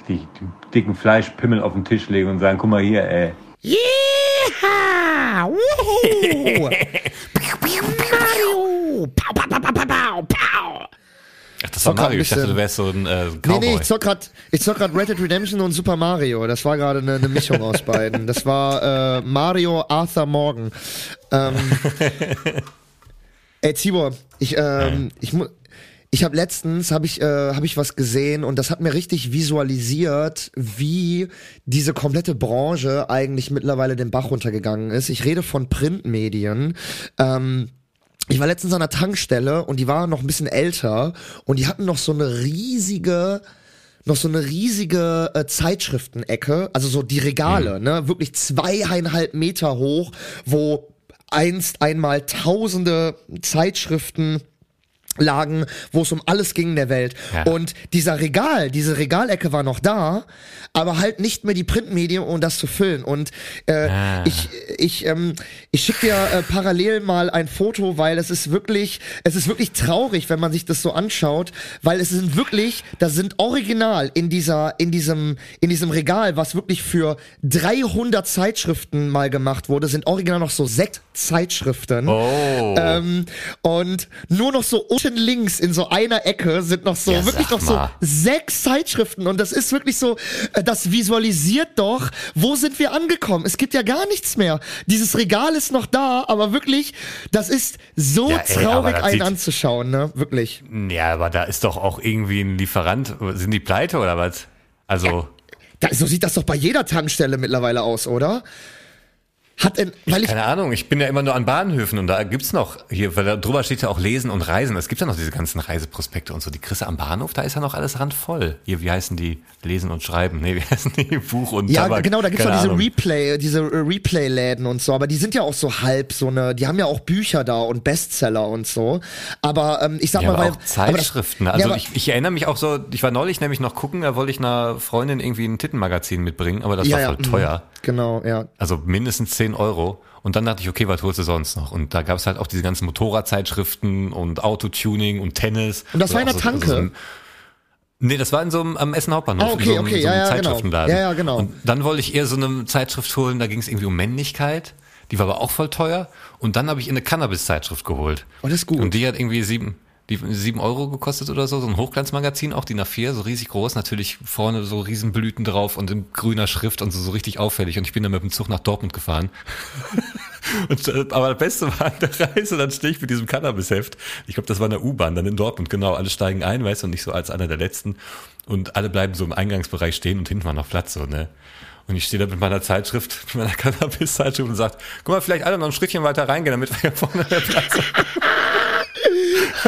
Die dicken Fleischpimmel auf den Tisch legen und sagen, guck mal hier, ey. Yeah! Woohoo! Mario! Pow, pow, pow, pow, pow, pow! Ach, das war Mario. Ich dachte, du wärst so ein äh, Cowboy. Nee, nee, ich zock grad, ich zock grad Red Dead Redemption und Super Mario. Das war gerade eine, eine Mischung aus beiden. Das war äh, Mario Arthur Morgan. Ähm, ey, Tibor, ich, ähm, ich muss ich habe letztens habe ich äh, habe ich was gesehen und das hat mir richtig visualisiert, wie diese komplette Branche eigentlich mittlerweile den Bach runtergegangen ist. Ich rede von Printmedien. Ähm, ich war letztens an der Tankstelle und die war noch ein bisschen älter und die hatten noch so eine riesige noch so eine riesige äh, Zeitschriftenecke, also so die Regale, mhm. ne, wirklich zweieinhalb Meter hoch, wo einst einmal tausende Zeitschriften lagen, wo es um alles ging in der Welt. Ja. Und dieser Regal, diese Regalecke war noch da, aber halt nicht mehr die Printmedien, um das zu füllen. Und äh, ah. ich, ich, ähm, ich schicke dir äh, parallel mal ein Foto, weil es ist wirklich, es ist wirklich traurig, wenn man sich das so anschaut, weil es sind wirklich, da sind original in dieser, in diesem, in diesem Regal, was wirklich für 300 Zeitschriften mal gemacht wurde, sind original noch so sechs Zeitschriften. Oh. Ähm, und nur noch so unter unten links in so einer Ecke sind noch so, Ja, wirklich noch so mal. sechs Zeitschriften und das ist wirklich so, äh, das visualisiert doch, wo sind wir angekommen? Es gibt ja gar nichts mehr. Dieses Regal ist noch da, aber wirklich, das ist so Ja, ey, traurig, einen anzuschauen, ne? Wirklich. Ja, aber da ist doch auch irgendwie ein Lieferant. Sind die pleite oder was? Also, Da, so sieht das doch bei jeder Tankstelle mittlerweile aus, oder? Hat in, weil ich, keine Ahnung, ich bin ja immer nur an Bahnhöfen und da gibt's noch, hier, weil da drüber steht ja auch Lesen und Reisen. Es gibt ja noch diese ganzen Reiseprospekte und so. Die kriegst du am Bahnhof, da ist ja noch alles randvoll. Hier, wie heißen die? Lesen und Schreiben. Nee, wie heißen die? Buch und ja, Tabak. genau, da gibt's Keine doch diese Ahnung. Replay, diese Replay-Läden und so, aber die sind ja auch so halb so eine, die haben ja auch Bücher da und Bestseller und so. Aber ähm, ich sag Ja, mal, aber weil auch Zeitschriften. also ja, ich, ich erinnere mich auch so, ich war neulich nämlich noch gucken, da wollte ich einer Freundin irgendwie ein Tittenmagazin mitbringen, aber das ja, war voll mhm. teuer. Genau, ja. Also mindestens 10 Euro. Und dann dachte ich, okay, was holst du sonst noch? Und da gab es halt auch diese ganzen Motorradzeitschriften und Autotuning und Tennis. Und das war in Oder der so- Tanke? so ein- Nee, das war in so einem am Essen Hauptbahnhof, Ah, okay, in so einem, okay, so einem ja, ja, genau. Zeitschriftenladen. Ja, ja, genau. Und dann wollte ich eher so eine Zeitschrift holen, da ging es irgendwie um Männlichkeit. Die war aber auch voll teuer. Und dann habe ich eine Cannabis-Zeitschrift geholt. Oh, das ist gut. Und die hat irgendwie sieben, die sieben Euro gekostet oder so, so ein Hochglanzmagazin, auch DIN A4, so riesig groß, natürlich vorne so Riesenblüten drauf und in grüner Schrift und so, so richtig auffällig. Und ich bin dann mit dem Zug nach Dortmund gefahren. und, äh, aber das Beste war an der Reise, dann stehe ich mit diesem Cannabisheft. Ich glaube, das war in der U-Bahn, dann in Dortmund, genau. Alle steigen ein, weißt du, und ich so als einer der Letzten. Und alle bleiben so im Eingangsbereich stehen und hinten war noch Platz, so, ne. Und ich stehe da mit meiner Zeitschrift, mit meiner Cannabis-Zeitschrift und sagt, guck mal, vielleicht alle noch ein Schrittchen weiter reingehen, damit wir hier vorne mehr Platz haben.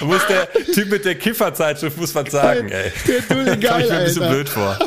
muss der Typ mit der Kifferzeitschrift muss was sagen, ey. Der Dulli Komm ich geil, mir ein bisschen Alter. blöd vor.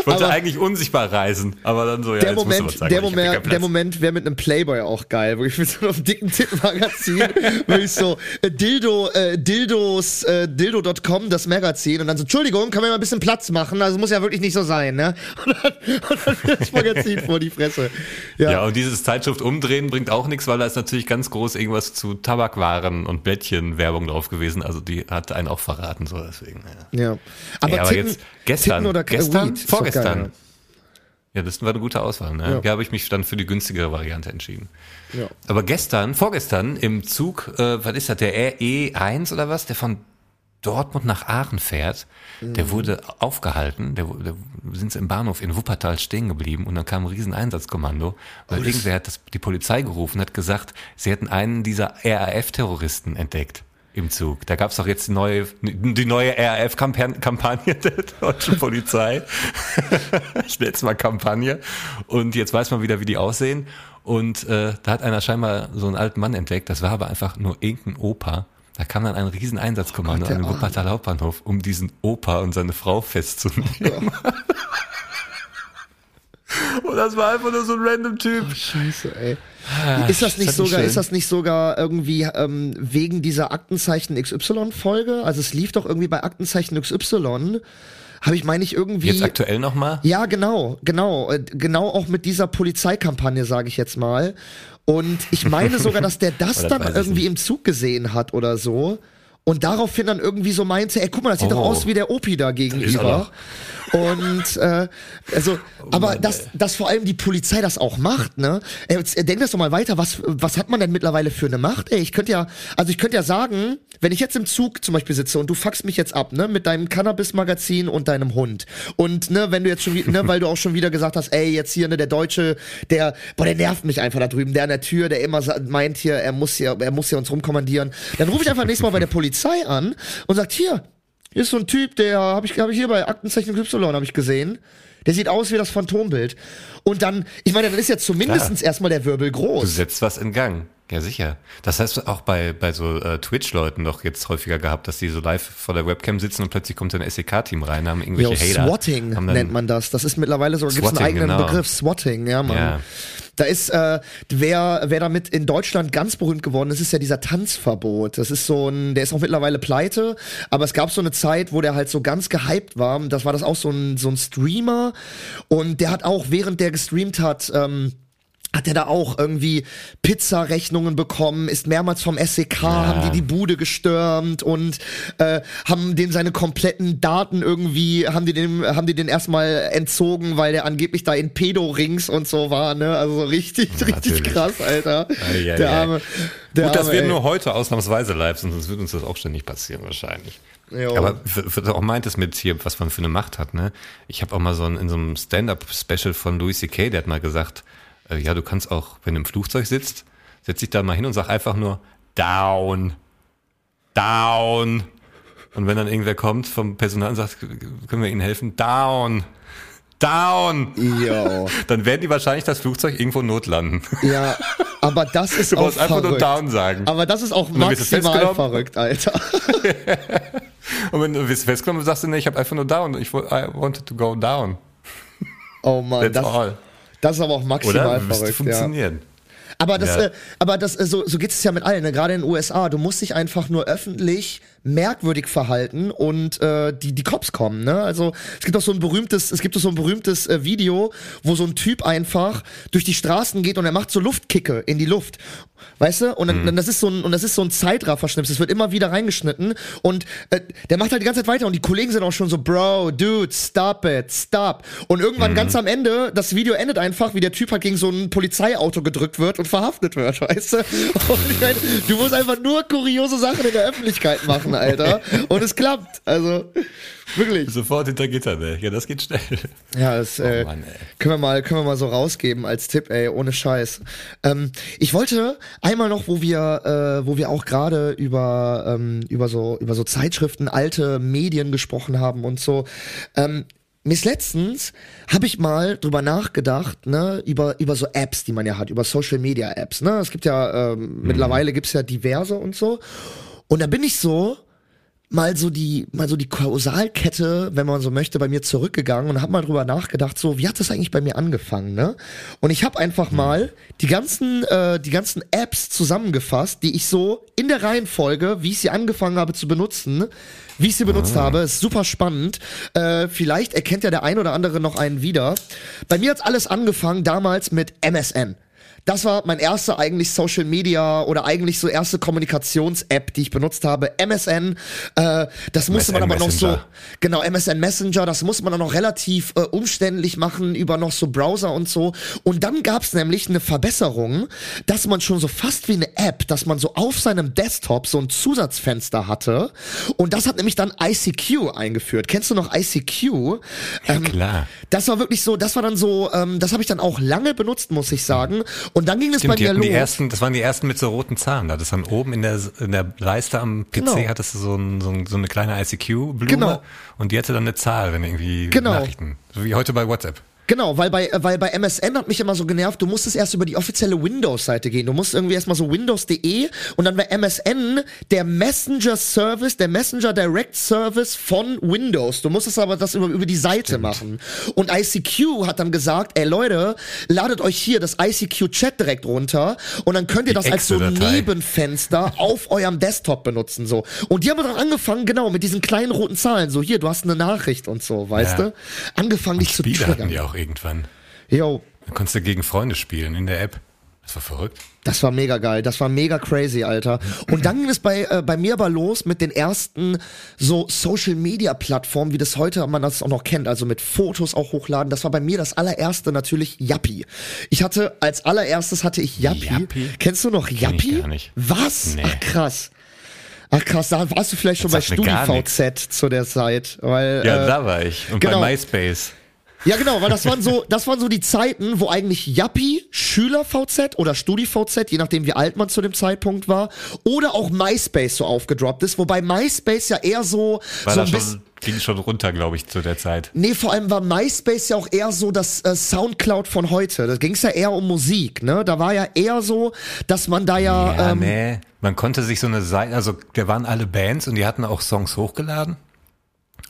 Ich wollte Aber- eigentlich unsichtbar reisen, aber dann so, ja, Der jetzt musst du was Moment, sagen, der Moment, der Moment wäre mit einem Playboy auch geil, wo ich mit so einem dicken Tittenmagazin, wo ich so äh, Dildo, äh, Dildos, äh, Dildo.com, das Magazin und dann so, Entschuldigung, können wir mal ein bisschen Platz machen? Also muss ja wirklich nicht so sein, ne? Und dann, und dann das Magazin vor die Fresse. Ja, Ja, und dieses Zeitschrift umdrehen bringt auch nichts, weil da ist natürlich ganz groß irgendwas zu Tabakwaren und Blättchen-Werbung drauf gewesen. Also die hat einen auch verraten, so deswegen. Ja. ja. Aber, Ey, aber Titten, jetzt gestern, Titten oder gestern, Weed, vorgestern. geil, Ja, das war eine gute Auswahl. Ne? Ja. Da habe ich mich dann für die günstigere Variante entschieden. Ja. Aber gestern, vorgestern im Zug, äh, was ist das, der RE1 oder was, der von Dortmund nach Aachen fährt, der Mhm. wurde aufgehalten, der, der sind sie im Bahnhof in Wuppertal stehen geblieben und dann kam ein riesen Einsatzkommando, weil irgendwer hat das, die Polizei gerufen, hat gesagt, sie hätten einen dieser RAF-Terroristen entdeckt im Zug. Da gab's doch jetzt die neue, die neue RAF-Kampagne der deutschen Polizei. ich nenne es mal Kampagne. Und jetzt weiß man wieder, wie die aussehen. Und äh, da hat einer scheinbar so einen alten Mann entdeckt. Das war aber einfach nur irgendein Opa. Da kam dann ein riesen Einsatzkommando Oh Gott, an den Arme. Wuppertal Hauptbahnhof, um diesen Opa und seine Frau festzunehmen. und das war einfach nur so ein random Typ. Scheiße, ey. Ist das nicht das sogar, ist das nicht sogar irgendwie ähm, wegen dieser Aktenzeichen XY-Folge? Also es lief doch irgendwie bei Aktenzeichen XY. Habe ich, meine ich, irgendwie. Jetzt aktuell nochmal? Ja, genau, genau. Äh, Genau auch mit dieser Polizeikampagne, sage ich jetzt mal. Und ich meine sogar, dass der das Oder dann irgendwie nicht. im Zug gesehen hat oder so. Und daraufhin dann irgendwie so meinte, ey, guck mal, das sieht doch Oh. aus wie der Opi da er gegenüber. Und äh, also, Oh aber dass, dass vor allem die Polizei das auch macht, ne? Ey, jetzt, denk das doch mal weiter, was, was hat man denn mittlerweile für eine Macht? Ey, ich könnte ja, also ich könnte ja sagen, wenn ich jetzt im Zug zum Beispiel sitze und du fuckst mich jetzt ab, ne, mit deinem Cannabis-Magazin und deinem Hund. Und ne, wenn du jetzt schon wieder, ne, weil du auch schon wieder gesagt hast, ey, jetzt hier, ne, der Deutsche, der, boah, der nervt mich einfach da drüben, der an der Tür, der immer meint hier, er muss hier, er muss hier uns rumkommandieren. Dann rufe ich einfach nächstes Mal bei der Polizei an und sagt, hier, hier ist so ein Typ, der habe ich, hab ich hier bei Aktenzeichen Y habe ich gesehen. Der sieht aus wie das Phantombild. Und dann, ich meine, dann ist ja zumindestens erstmal der Wirbel Du groß. setzt was in Gang. Ja, sicher. Das heißt auch bei, bei so äh, Twitch-Leuten doch jetzt häufiger gehabt, dass die so live vor der Webcam sitzen und plötzlich kommt ein SEK-Team rein, haben Ja, irgendwelche Hater. Swatting nennt man das. Das ist mittlerweile sogar, gibt es einen eigenen genau. Begriff, Swatting, ja, Mann. Ja. Da ist, äh, wer, wer damit in Deutschland ganz berühmt geworden ist, ist ja dieser Tanzverbot. Das ist so ein, der ist auch mittlerweile pleite, aber es gab so eine Zeit, wo der halt so ganz gehypt war. Das war das auch so ein, so ein Streamer und der hat auch, während der gestreamt hat, ähm, hat er da auch irgendwie Pizzarechnungen bekommen, ist mehrmals vom SEK, haben die die Bude gestürmt und äh, haben dem seine kompletten Daten irgendwie, haben die dem, haben die den erstmal entzogen, weil der angeblich da in Pedo-Rings und so war, ne? Also so richtig, richtig Natürlich. krass, Alter. Ei, ei, der arme, der Gut, arme, wir ey. nur heute ausnahmsweise live sonst wird uns das auch ständig passieren wahrscheinlich. Jo. Aber was auch meintest mit hier, was man für eine Macht hat, ne? Ich habe auch mal so ein, in so einem Stand-up-Special von Louis C.K., der hat mal gesagt, äh, ja, du kannst auch, wenn du im Flugzeug sitzt, setz dich da mal hin und sag einfach nur down, down. Und wenn dann irgendwer kommt vom Personal und sagt, können wir Ihnen helfen? Down, down. Jo. Dann werden die wahrscheinlich das Flugzeug irgendwo notlanden. Ja, aber das ist Du auch brauchst einfach nur down sagen. Aber das ist auch maximal verrückt, Alter. Und wenn du wirst festgenommen, sagst du, nee, ich habe einfach nur down. Ich I wanted to go down. Oh Mann, That's das, all. Das ist aber auch maximal Oder? Verrückt. Ja. funktionieren. Aber das, Ja. äh, aber das, äh, so, so geht es ja mit allen, ne? gerade in den USA. Du musst dich einfach nur öffentlich merkwürdig verhalten und äh, die die Cops kommen. Ne? Also es gibt auch so ein berühmtes, es gibt auch so ein berühmtes äh, Video, wo so ein Typ einfach durch die Straßen geht und er macht so Luftkicke in die Luft. Weißt du? Und dann, dann das ist so ein und das ist so ein Zeitrafferschnips. Es wird immer wieder reingeschnitten und äh, der macht halt die ganze Zeit weiter und die Kollegen sind auch schon so, Bro, Dude, stop it, stop. Und irgendwann ganz am Ende, das Video endet einfach, wie der Typ halt gegen so ein Polizeiauto gedrückt wird und verhaftet wird, weißt du? Und ich meine, du musst einfach nur kuriose Sachen in der Öffentlichkeit machen, Alter. Und es klappt. Also wirklich. Sofort hinter Gitter, ne? Ja, das geht schnell. Ja, das äh, Mann, ey. können wir mal können wir mal so rausgeben als Tipp, ey, ohne Scheiß. Ähm, ich wollte einmal noch, wo wir äh, wo wir auch gerade über ähm, über so über so Zeitschriften, alte Medien gesprochen haben und so. Ähm, mir ist letztens habe ich mal drüber nachgedacht, ne, über über so Apps, die man ja hat, über Social Media Apps, ne? Es gibt ja ähm, mittlerweile gibt's ja diverse und so. Und da bin ich so mal so die mal so die Kausalkette, wenn man so möchte, bei mir zurückgegangen und habe mal drüber nachgedacht, so wie hat das eigentlich bei mir angefangen, ne? Und ich habe einfach mal die ganzen äh, die ganzen Apps zusammengefasst, die ich so in der Reihenfolge, wie ich sie angefangen habe zu benutzen, wie ich sie benutzt habe, ist super spannend. Äh, vielleicht erkennt ja der ein oder andere noch einen wieder. Bei mir hat alles angefangen damals mit MSN. Das war mein erster eigentlich Social Media oder eigentlich so erste Kommunikations-App, die ich benutzt habe. MSN. Äh, das musste man MSN aber noch so, genau, MSN Messenger, das musste man dann noch relativ äh, umständlich machen über noch so Browser und so. Und dann gab's nämlich eine Verbesserung, dass man schon so fast wie eine App, dass man so auf seinem Desktop so ein Zusatzfenster hatte. Und das hat nämlich dann ICQ eingeführt. Kennst du noch ICQ? Ähm, Klar. das war wirklich so, das war dann so, ähm, das habe ich dann auch lange benutzt, muss ich sagen. Und dann ging es bei Stimmt, die mir hatten los. die ersten, das waren die ersten mit so roten Zahlen. Da das dann oben in der, in der Leiste am PC Genau. hattest du so, ein, so, ein, so eine kleine ICQ-Blume. Genau. Und die hatte dann eine Zahl, wenn irgendwie Genau. Nachrichten. So wie heute bei WhatsApp. Genau, weil bei, äh, weil bei MSN hat mich immer so genervt, du musstest erst über die offizielle Windows-Seite gehen. Du musst irgendwie erstmal so windows.de und dann bei MSN der Messenger-Service, der Messenger-Direct-Service von Windows. Du musstest aber das über, über die Seite machen. Und ICQ hat dann gesagt, ey Leute, ladet euch hier das ICQ-Chat direkt runter und dann könnt ihr Die das als so. Nebenfenster auf eurem Desktop benutzen. so. Und die haben dann angefangen, genau, mit diesen kleinen roten Zahlen. So, hier, du hast eine Nachricht und so, weißt Ja. du? Angefangen, dich zu triggern. auch irgendwann. Yo, Da konntest du gegen Freunde spielen in der App. Das war verrückt. Das war mega geil, das war mega crazy, Alter. Und dann ging es bei, äh, bei mir aber los mit den ersten so Social Media Plattformen, wie das heute man das auch noch kennt, also mit Fotos auch hochladen. Das war bei mir das allererste natürlich Yappi. Ich hatte als allererstes hatte ich Yappi. Yappi? Kennst du noch ich Yappi? gar nicht. Was? Nee. Ach krass. Ach krass, da warst du vielleicht schon bei mir gar StudiVZ zu der Zeit, weil Ja, äh, da war ich. Und genau. bei MySpace. Ja, genau, weil das waren so, das waren so die Zeiten, wo eigentlich Yappi, Schüler-VZ oder Studi-VZ, je nachdem wie alt man zu dem Zeitpunkt war, oder auch MySpace so aufgedroppt ist, wobei MySpace ja eher so, War so ein bisschen. schon, ging schon runter, glaube ich, zu der Zeit. Nee, vor allem war MySpace ja auch eher so das äh, Soundcloud von heute. Da ging es ja eher um Musik, ne? Da war ja eher so, dass man da ja, Ja, ähm, nee. Man konnte sich so eine Seite, also da waren alle Bands und die hatten auch Songs hochgeladen.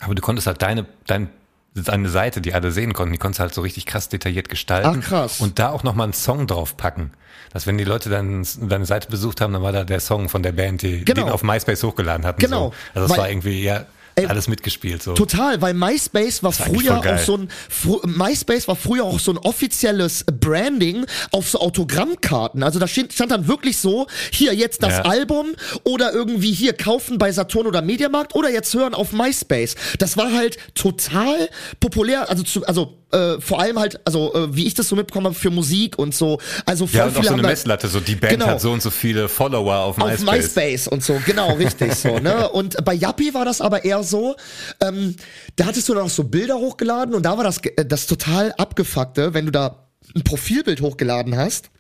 Aber du konntest halt deine, dein, deine Seite, die alle sehen konnten, die konntest du halt so richtig krass detailliert gestalten. Ach, krass. Und da auch nochmal einen Song draufpacken. Dass wenn die Leute dann deine Seite besucht haben, dann war da der Song von der Band, die Genau. den auf MySpace hochgeladen hatten. Genau. So. Also das Weil- war irgendwie, ja, Ey, Alles mitgespielt so. Total, weil MySpace war früher auch so ein MySpace war früher auch so ein offizielles Branding auf so Autogrammkarten. Also da stand, stand dann wirklich so, hier jetzt das Ja. Album oder irgendwie hier kaufen bei Saturn oder Mediamarkt oder jetzt hören auf MySpace. Das war halt total populär, also zu, also äh, vor allem halt, also äh, wie ich das so mitbekommen habe für Musik und so. Also voll Ja, und auch viele so haben eine Messlatte, so die Band Genau. hat so und so viele Follower auf auf MySpace. MySpace und so, genau, richtig so, ne? Und bei Yappi war das aber eher so, ähm, da hattest du dann auch so Bilder hochgeladen und da war das, äh, das total abgefuckte, wenn du da ein Profilbild hochgeladen hast,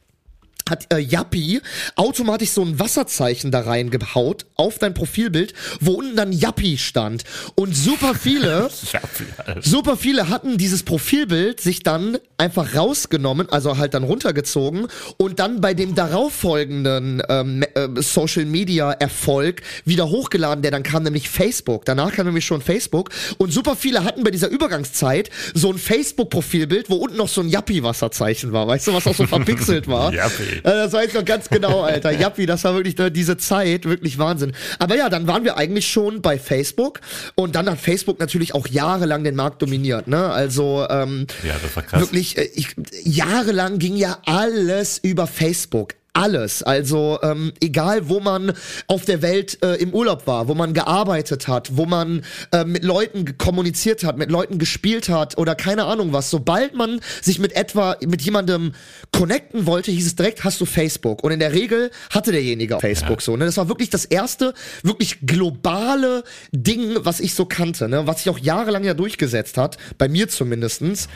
hat äh, Yappi automatisch so ein Wasserzeichen da reingehaut auf dein Profilbild, wo unten dann Yappi stand. Und super viele, super viele hatten dieses Profilbild sich dann einfach rausgenommen, also halt dann runtergezogen und dann bei dem darauffolgenden ähm, äh, Social Media Erfolg wieder hochgeladen, der dann kam nämlich Facebook. Danach kam nämlich schon Facebook und super viele hatten bei dieser Übergangszeit so ein Facebook Profilbild, wo unten noch so ein Yappi Wasserzeichen war, weißt du, was auch so verpixelt war. Yappi. Äh, Das weiß ich noch ganz genau, Alter. Yappi, das war wirklich ne, diese Zeit, wirklich Wahnsinn. Aber ja, dann waren wir eigentlich schon bei Facebook und dann hat Facebook natürlich auch jahrelang den Markt dominiert, ne? Also ähm, Ja, das war krass. wirklich, äh, ich, jahrelang ging ja alles über Facebook. Alles, also ähm, egal, wo man auf der Welt äh, im Urlaub war, wo man gearbeitet hat, wo man äh, mit Leuten kommuniziert hat, mit Leuten gespielt hat oder keine Ahnung was. Sobald man sich mit etwa mit jemandem connecten wollte, hieß es direkt, hast du Facebook. Und in der Regel hatte derjenige Facebook so. Ne? Das war wirklich das erste, wirklich globale Ding, was ich so kannte, ne? was sich auch jahrelang ja durchgesetzt hat, bei mir zumindestens.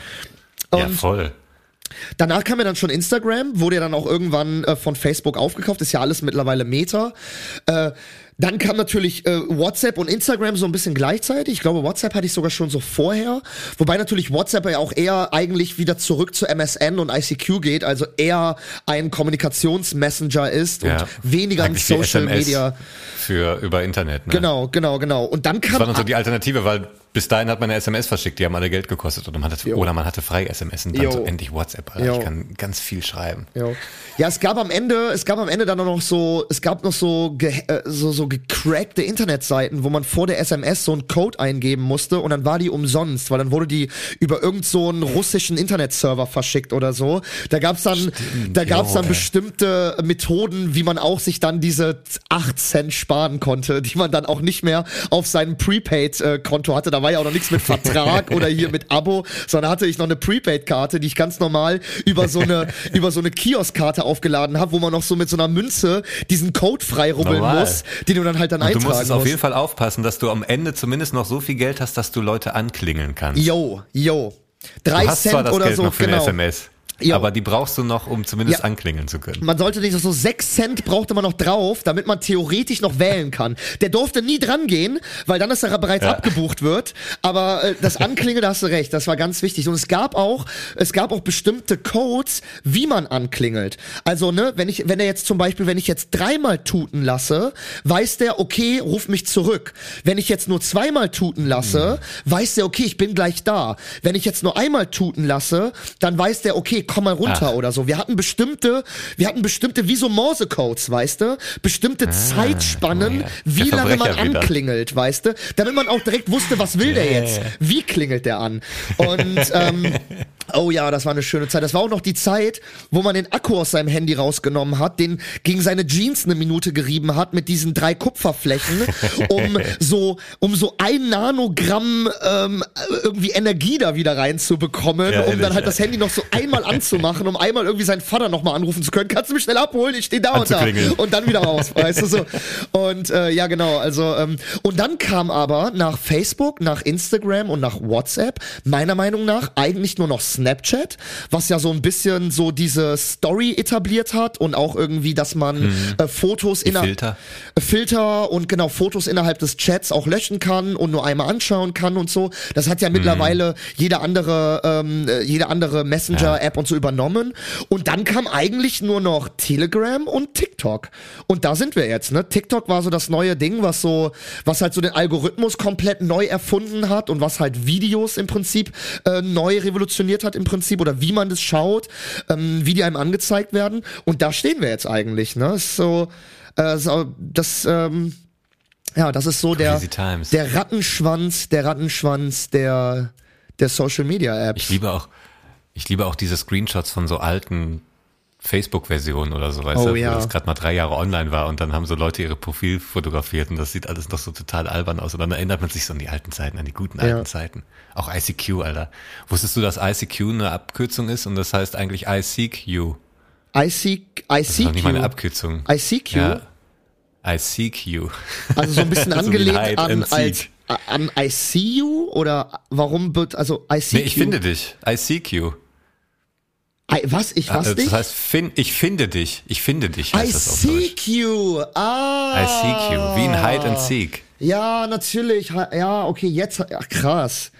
Ja, Und voll. Danach kam ja dann schon Instagram, wurde ja dann auch irgendwann äh, von Facebook aufgekauft, ist ja alles mittlerweile Meta. Äh, dann kam natürlich äh, WhatsApp und Instagram so ein bisschen gleichzeitig. Ich glaube, WhatsApp hatte ich sogar schon so vorher. Wobei natürlich WhatsApp ja auch eher eigentlich wieder zurück zu MSN und ICQ geht, also eher ein Kommunikationsmessenger ist Ja. und weniger ein Eigentlich Social Media. Für über Internet. Ne? Genau, genau, genau. Und dann Das kam war dann so die Alternative, weil bis dahin hat man eine SMS verschickt, die haben alle Geld gekostet oder man hatte, Jo. oder man hatte frei SMS und dann Jo. so endlich WhatsApp. Alter. Jo. Ich kann ganz viel schreiben. Ja. es gab am Ende, es gab am Ende dann noch so, es gab noch so, ge, äh, so so gecrackte Internetseiten, wo man vor der SMS so einen Code eingeben musste und dann war die umsonst, weil dann wurde die über irgend so einen russischen Internetserver verschickt oder so. Da gab's dann, da gab's dann bestimmte Methoden, wie man auch sich dann diese 8 Cent sparen konnte, die man dann auch nicht mehr auf seinem Prepaid-Konto hatte. Da war ja auch noch nichts mit Vertrag oder hier mit Abo, sondern hatte ich noch eine Prepaid-Karte, die ich ganz normal über so eine, über so eine Kiosk-Karte aufgeladen habe, wo man noch so mit so einer Münze diesen Code frei rubbeln Normal. muss, den du dann halt dann Und du eintragen musst es auf musst. jeden Fall aufpassen, dass du am Ende zumindest noch so viel Geld hast, dass du Leute anklingeln kannst. Yo, yo. du Drei Cent das oder Geld so, noch für genau. SMS, Jo. aber die brauchst du noch, um zumindest Ja. anklingeln zu können. Man sollte nicht so sechs Cent brauchte man noch drauf, damit man theoretisch noch wählen kann. Der durfte nie dran gehen, weil dann ist er bereits Ja. abgebucht wird. Aber äh, das Anklingeln, da hast du recht, das war ganz wichtig. Und es gab auch, es gab auch bestimmte Codes, wie man anklingelt. Also ne, wenn ich, wenn er jetzt zum Beispiel, wenn ich jetzt dreimal tuten lasse, weiß der, okay, ruf mich zurück. Wenn ich jetzt nur zweimal tuten lasse, weiß der, okay, ich bin gleich da. Wenn ich jetzt nur einmal tuten lasse, dann weiß der, okay, komm mal runter Ach. oder so. Wir hatten bestimmte, wir hatten bestimmte, wie so Morse-Codes, weißt du? Bestimmte Zeitspannen, ja. wie lange man wieder. anklingelt, weißt du? Damit man auch direkt wusste, was will der jetzt? Wie klingelt der an? Und, ähm, oh ja, das war eine schöne Zeit. Das war auch noch die Zeit, wo man den Akku aus seinem Handy rausgenommen hat, den gegen seine Jeans eine Minute gerieben hat mit diesen drei Kupferflächen, um so, um so ein Nanogramm ähm, irgendwie Energie da wieder reinzubekommen, Ja, um dann halt das Handy noch so einmal anzumachen, um einmal irgendwie seinen Vater nochmal anrufen zu können. Kannst du mich schnell abholen? Ich stehe da und da. Und dann wieder raus, weißt du so. Und äh, ja, genau, also ähm, und dann kam aber nach Facebook, nach Instagram und nach WhatsApp meiner Meinung nach eigentlich nur noch Snapchat, was ja so ein bisschen so diese Story etabliert hat und auch irgendwie, dass man äh, Fotos inner Mhm. Filter. Filter und genau Fotos innerhalb des Chats auch löschen kann und nur einmal anschauen kann und so. Das hat ja Mhm. mittlerweile jede andere ähm, äh, jede andere Messenger-App und so übernommen. Und dann kam eigentlich nur noch Telegram und TikTok. Und da sind wir jetzt. Ne? TikTok war so das neue Ding, was so was halt so den Algorithmus komplett neu erfunden hat und was halt Videos im Prinzip äh, neu revolutioniert hat im Prinzip oder wie man das schaut, ähm, wie die einem angezeigt werden. Und da stehen wir jetzt eigentlich. Ne? So äh, so, das, ähm, Ja, das ist so der, times. der Rattenschwanz, der Rattenschwanz der, der Social Media Apps. Ich liebe auch, ich liebe auch diese Screenshots von so alten Facebook-Versionen oder so, weißt Oh du, ja. das gerade mal drei Jahre online war und dann haben so Leute ihre Profil fotografiert und das sieht alles noch so total albern aus und dann erinnert man sich so an die alten Zeiten, an die guten Ja. alten Zeiten. Auch ICQ, Alter. Wusstest du, dass ICQ eine Abkürzung ist und das heißt eigentlich I seek you? I seek, I Das ist noch nicht mal eine seek you. Abkürzung. I seek you. Ja. I seek you. Also so ein bisschen So angelehnt Hide an, als, Seek. an I see you oder warum wird, also I seek Nee, ich you. finde dich. I seek you. Was? Ich was Also, dich? das heißt, fin ich finde dich. Ich finde dich heißt I seek you. Ah. I seek you. Wie ein Hide and Seek. Ja, natürlich. Ja, okay, jetzt. Ach, krass.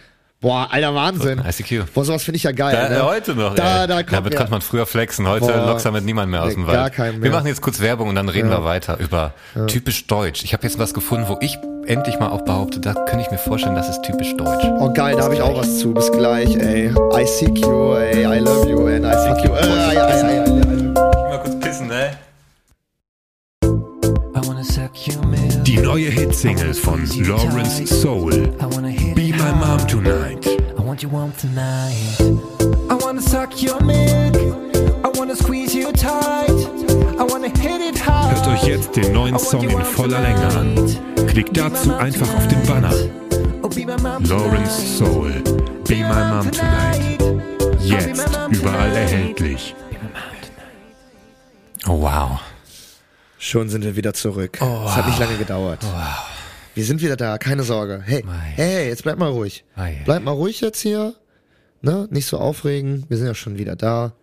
Boah, alter Wahnsinn. ICQ. Boah, sowas finde ich ja geil. Da, ne? Heute noch. Da, ey. da kommt Damit mir- konnte man früher flexen. Heute Boah. lockst damit niemand mehr aus dem gar Wald. Wir mehr. machen jetzt kurz Werbung und dann reden Ja. wir weiter über typisch deutsch. Ich habe jetzt was gefunden, wo ich endlich mal auch behaupte, da könnte ich mir vorstellen, das ist typisch deutsch. Oh geil, da habe ich auch was zu. Bis gleich, ey. I seek you, ey. I love you, and I fuck you. Äh, ja, ja, ja, ja, ja. Mal kurz pissen, ne? Die neue Hitsingle von Lawrence Soul. Be My Mom Tonight. I want you warm tonight. I wanna suck your milk. I wanna squeeze you tight. I wanna hit it hard. Hört euch jetzt den neuen Song in voller Länge an. Klickt dazu einfach auf den Banner. Oh, be my mom Lawrence Soul. Be My Mom Tonight. Jetzt überall erhältlich. Oh, wow. Schon sind wir wieder zurück. Es hat nicht lange gedauert. Wir sind wieder da, keine Sorge. Hey, hey, jetzt bleib mal ruhig. Ei. Bleib mal ruhig jetzt hier. Ne? Nicht so aufregen. Wir sind ja schon wieder da.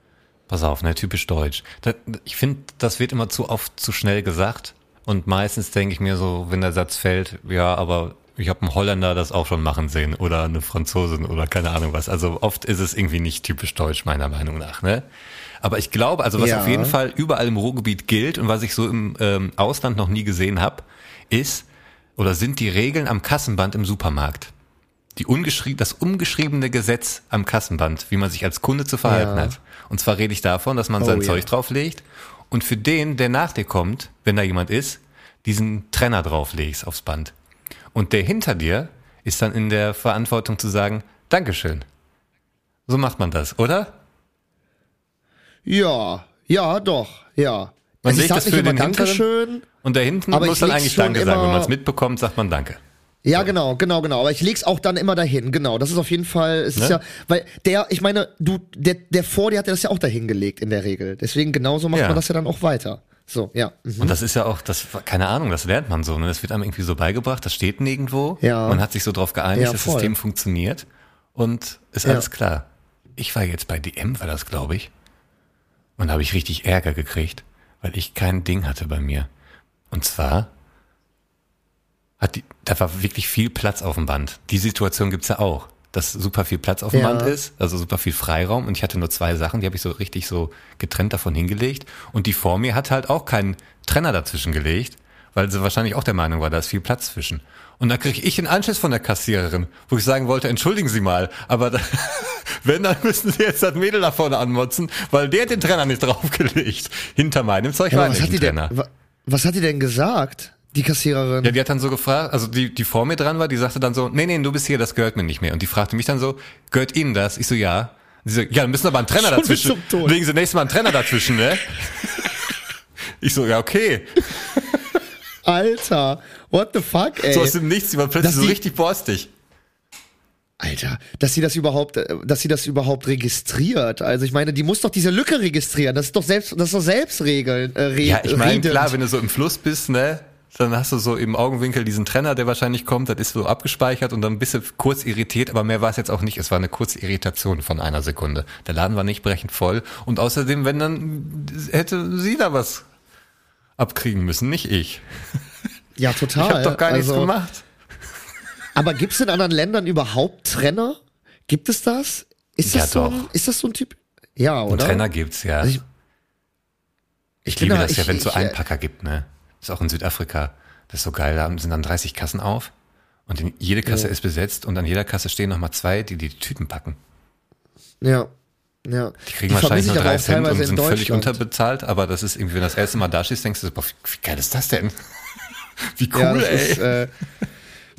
Pass auf, ne, typisch deutsch. Das, ich finde, das wird immer zu oft zu schnell gesagt. Und meistens denke ich mir so, wenn der Satz fällt, ja, aber ich habe einen Holländer das auch schon machen sehen oder eine Franzosin oder keine Ahnung was. Also oft ist es irgendwie nicht typisch deutsch, meiner Meinung nach. Ne? Aber ich glaube, also was Ja. auf jeden Fall überall im Ruhrgebiet gilt und was ich so im ähm, Ausland noch nie gesehen habe, ist oder sind die Regeln am Kassenband im Supermarkt. Die ungeschrie das umgeschriebene Gesetz am Kassenband, wie man sich als Kunde zu verhalten Ja. hat. Und zwar rede ich davon, dass man Oh, sein ja. Zeug drauflegt und für den, der nach dir kommt, wenn da jemand ist, diesen Trenner drauflegst aufs Band. Und der hinter dir ist dann in der Verantwortung zu sagen, Dankeschön. So macht man das, oder? Ja, ja, doch, ja. Man Also ich legt sag das nicht für immer den hinteren Dankeschön. Und der hinten Aber muss dann leg's eigentlich Danke sagen. Wenn man es mitbekommt, sagt man Danke. Ja, genau, genau, genau. Aber ich leg's auch dann immer dahin, genau. Das ist auf jeden Fall, es ist Ne? ja, weil der, ich meine, du, der, der vor dir hat ja das ja auch dahin gelegt in der Regel. Deswegen genauso macht Ja. man das ja dann auch weiter. So, ja. Mhm. Und das ist ja auch, das, keine Ahnung, das lernt man so. Ne? Das wird einem irgendwie so beigebracht, das steht nirgendwo. Ja. Man hat sich so drauf geeinigt, Ja, das. System funktioniert und ist Ja. alles klar. Ich war jetzt bei DM, war das, glaube ich. Und da habe ich richtig Ärger gekriegt, weil ich kein Ding hatte bei mir. Und zwar hat die, da war wirklich viel Platz auf dem Band. Die Situation gibt's ja auch, dass super viel Platz auf dem Ja. Band ist, also super viel Freiraum. Und ich hatte nur zwei Sachen, die habe ich so richtig so getrennt davon hingelegt. Und die vor mir hat halt auch keinen Trenner dazwischen gelegt, weil sie wahrscheinlich auch der Meinung war, da ist viel Platz zwischen. Und dann kriege ich einen Anschluss von der Kassiererin, wo ich sagen wollte, entschuldigen Sie mal, aber da, wenn, dann müssen Sie jetzt das Mädel da vorne anmotzen, weil der hat den Trenner nicht draufgelegt. Hinter meinem Zeug Ja, war nicht ein Trenner. wa- was hat die denn gesagt? Die Kassiererin? Ja, die hat dann so gefragt, also die, die vor mir dran war, die sagte dann so, nee, nee, du bist hier, das gehört mir nicht mehr. Und die fragte mich dann so, gehört Ihnen das? Ich so, ja. Sie so, ja, dann müssen wir aber einen Trenner Schon dazwischen. Legen Sie nächstes Mal einen Trenner dazwischen, ne? Ich so, ja, okay. Alter, what the fuck, ey? So aus dem Nichts, die war plötzlich Dass so die- richtig borstig. Alter, dass sie das überhaupt, äh, dass sie das überhaupt registriert. Also ich meine, die muss doch diese Lücke registrieren. Das ist doch selbst, das ist doch Selbstregeln. Äh, re Ja, ich meine, klar, wenn du so im Fluss bist, ne, dann hast du so im Augenwinkel diesen Trenner, der wahrscheinlich kommt, das ist so abgespeichert und dann bist du kurz irritiert, aber mehr war es jetzt auch nicht. Es war eine kurze Irritation von einer Sekunde. Der Laden war nicht brechend voll und außerdem, wenn dann hätte sie da was abkriegen müssen, nicht ich. Ja, total. Ich habe doch gar nichts Also, gemacht. Aber gibt es in anderen Ländern überhaupt Trenner? Gibt es das? Ist Ja, das so doch. ein, ist das so ein Typ? Ja, oder? Trenner gibt's, ja. Also ich ich bin liebe da- das ja, ich- wenn es so ich, äh, Einpacker gibt, ne? Das ist auch in Südafrika. Das ist so geil, da sind dann 30 Kassen auf und in, jede Kasse Ja. ist besetzt und an jeder Kasse stehen nochmal zwei, die die Tüten packen. Ja. Ja. Die kriegen wahrscheinlich vermisse nur ich drei Cent und sind völlig unterbezahlt, aber das ist irgendwie, wenn du das erste Mal da stehst, denkst du, so, boah, wie, geil ist das denn? Wie cool, ja, ey. Ist, äh,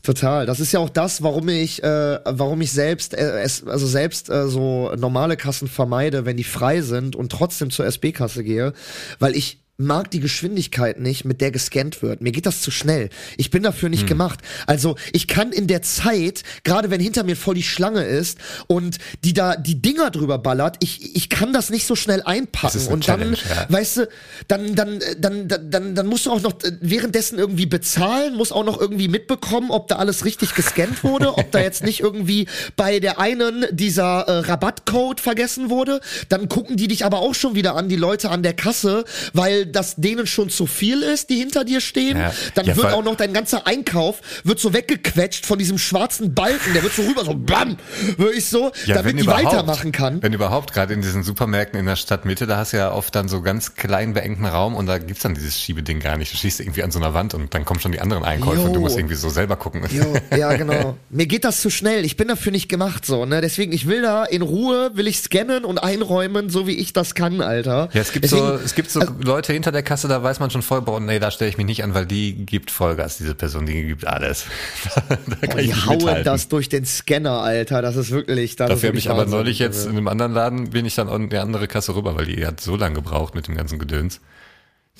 total. Das ist ja auch das, warum ich, äh, warum ich selbst, äh, es, also selbst äh, so normale Kassen vermeide, wenn die frei sind und trotzdem zur SB-Kasse gehe, weil ich mag die Geschwindigkeit nicht, mit der gescannt wird. Mir geht das zu schnell. Ich bin dafür Hm. nicht gemacht. Also ich kann in der Zeit, gerade wenn hinter mir voll die Schlange ist und die da die Dinger drüber ballert, ich, ich kann das nicht so schnell einpacken. Und dann, ja. weißt du, dann, dann, dann, dann, dann, dann musst du auch noch äh, währenddessen irgendwie bezahlen, musst auch noch irgendwie mitbekommen, ob da alles richtig gescannt wurde, ob da jetzt nicht irgendwie bei der einen dieser äh, Rabattcode vergessen wurde. Dann gucken die dich aber auch schon wieder an, die Leute an der Kasse, weil das denen schon zu viel ist, die hinter dir stehen. Ja. Dann Ja, wird auch noch dein ganzer Einkauf wird so weggequetscht von diesem schwarzen Balken, der wird so rüber, so bam, würde ich so, damit die weitermachen kann. Wenn überhaupt, gerade in diesen Supermärkten in der Stadtmitte, da hast du ja oft dann so ganz kleinen, beengten Raum und da gibt's dann dieses Schiebeding gar nicht. Du schießt irgendwie an so einer Wand und dann kommen schon die anderen Einkäufe und du musst irgendwie so selber gucken. Jo, ja, genau. Mir geht das zu schnell. Ich bin dafür nicht gemacht, so, ne? Deswegen, ich will da in Ruhe, will ich scannen und einräumen, so wie ich das kann, Alter. Ja, es gibt Deswegen, so, es gibt so Leute hinter der Kasse, da weiß man schon voll, boah, nee, da stelle ich mich nicht an, weil die gibt Vollgas, diese Person, die gibt alles. da kann boah, ich die hauen mithalten. das durch den Scanner, Alter. Das ist wirklich, das Dafür habe ich aber neulich jetzt in einem anderen Laden, bin ich dann an die andere Kasse rüber, weil die hat so lange gebraucht mit dem ganzen Gedöns.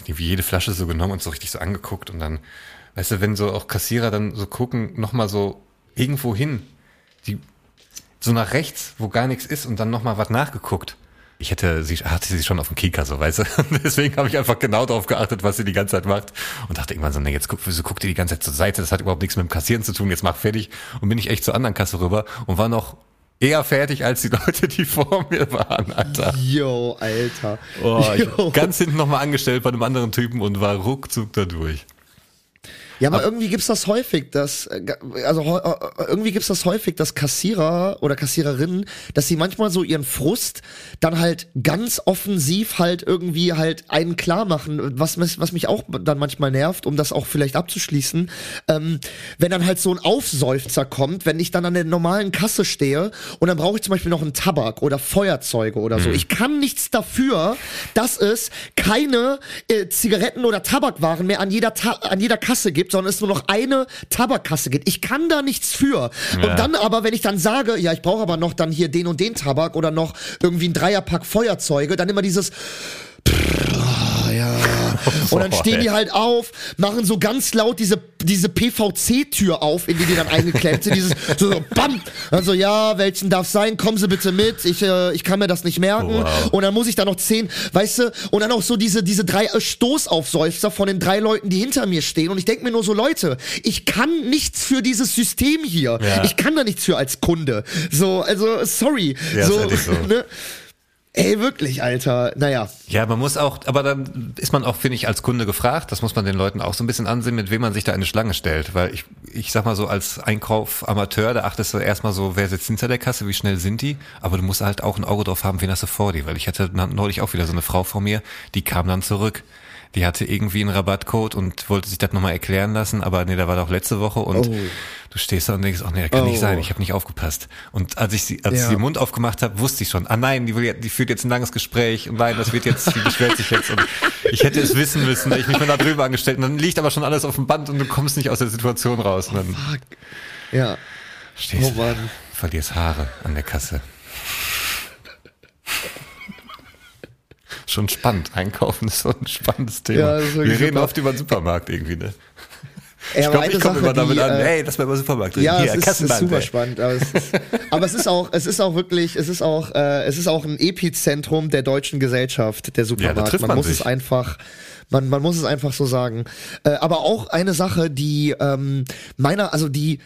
Ich hab wie jede Flasche so genommen und so richtig so angeguckt und dann, weißt du, wenn so auch Kassierer dann so gucken, nochmal so irgendwo hin, die, so nach rechts, wo gar nichts ist und dann nochmal was nachgeguckt. Ich hätte sie, hatte sie schon auf dem Kieker, so, weißt du. Deswegen habe ich einfach genau darauf geachtet, was sie die ganze Zeit macht. Und dachte irgendwann so, nee, jetzt guck, wieso guckt ihr die ganze Zeit zur Seite? Das hat überhaupt nichts mit dem Kassieren zu tun. Jetzt mach fertig. Und bin ich echt zur anderen Kasse rüber und war noch eher fertig als die Leute, die vor mir waren, Alter. Yo, Alter. Oh, Yo. ganz hinten nochmal angestellt bei einem anderen Typen und war ruckzuck da durch. Ja, aber irgendwie gibt's das häufig, dass äh, also heu- äh, irgendwie gibt's das häufig, dass Kassierer oder Kassiererinnen, dass sie manchmal so ihren Frust dann halt ganz offensiv halt irgendwie halt einen klar machen, was was mich auch dann manchmal nervt, um das auch vielleicht abzuschließen, ähm, wenn dann halt so ein Aufseufzer kommt, wenn ich dann an der normalen Kasse stehe und dann brauche ich zum Beispiel noch einen Tabak oder Feuerzeuge oder so. Ich kann nichts dafür, dass es keine äh, Zigaretten oder Tabakwaren mehr an jeder Ta an jeder Kasse gibt, sondern es nur noch eine Tabakkasse gibt. Ich kann da nichts für. Ja. Und dann aber, wenn ich dann sage, ja, ich brauche aber noch dann hier den und den Tabak oder noch irgendwie ein Dreierpack Feuerzeuge, dann immer dieses Ah, ja. Und dann stehen die halt auf, machen so ganz laut diese, diese PVC-Tür auf, in die die dann eingeklemmt sind. Dieses, so, so, bam! Also, ja, welchen darf sein? Kommen Sie bitte mit. Ich, äh, ich kann mir das nicht merken. Wow. Und dann muss ich da noch zehn, weißt du, und dann auch so diese, diese drei Stoßaufseufzer von den drei Leuten, die hinter mir stehen. Und ich denke mir nur so, Leute, ich kann nichts für dieses System hier. Ja. Ich kann da nichts für als Kunde. So, also, sorry. Ja, so, ehrlich so. Ne? Ey, wirklich, Alter. Naja. Ja, man muss auch, aber dann ist man auch, finde ich, als Kunde gefragt, das muss man den Leuten auch so ein bisschen ansehen, mit wem man sich da in eine Schlange stellt. Weil ich, ich sag mal so, als Einkauf-Amateur, da achtest du erstmal so, wer sitzt hinter der Kasse, wie schnell sind die, aber du musst halt auch ein Auge drauf haben, wen hast du vor dir. Weil ich hatte neulich auch wieder so eine Frau vor mir, die kam dann zurück. Die hatte irgendwie einen Rabattcode und wollte sich das nochmal erklären lassen, aber nee, da war doch letzte Woche und Oh. du stehst da und denkst, oh nee, das kann nicht Oh. sein, ich habe nicht aufgepasst. Und als ich sie, als Ja. sie den Mund aufgemacht habe, wusste ich schon, ah nein, die, will, die führt jetzt ein langes Gespräch und nein, das wird jetzt, die beschwert sich jetzt und ich hätte es wissen müssen, ich mich mal da drüber angestellt und dann liegt aber schon alles auf dem Band und du kommst nicht aus der Situation raus und dann Ja. stehst Oh du, Mann. verlierst Haare an der Kasse. Schon spannend. Einkaufen ist so ein spannendes Thema. Ja, Wir reden super. oft über den Supermarkt irgendwie, ne? Ey, Ich glaube, ich komme immer damit die, an, äh, hey, das war über den Supermarkt reden. Ja, Hier, es ist, ist super ey. spannend. Aber es ist, aber es ist auch, es ist auch wirklich, es ist auch, äh, es ist auch ein Epizentrum der deutschen Gesellschaft, der Supermarkt. trifft man, man muss sich. es einfach, man, man muss es einfach so sagen. Äh, aber auch eine Sache, die ähm, meiner, also die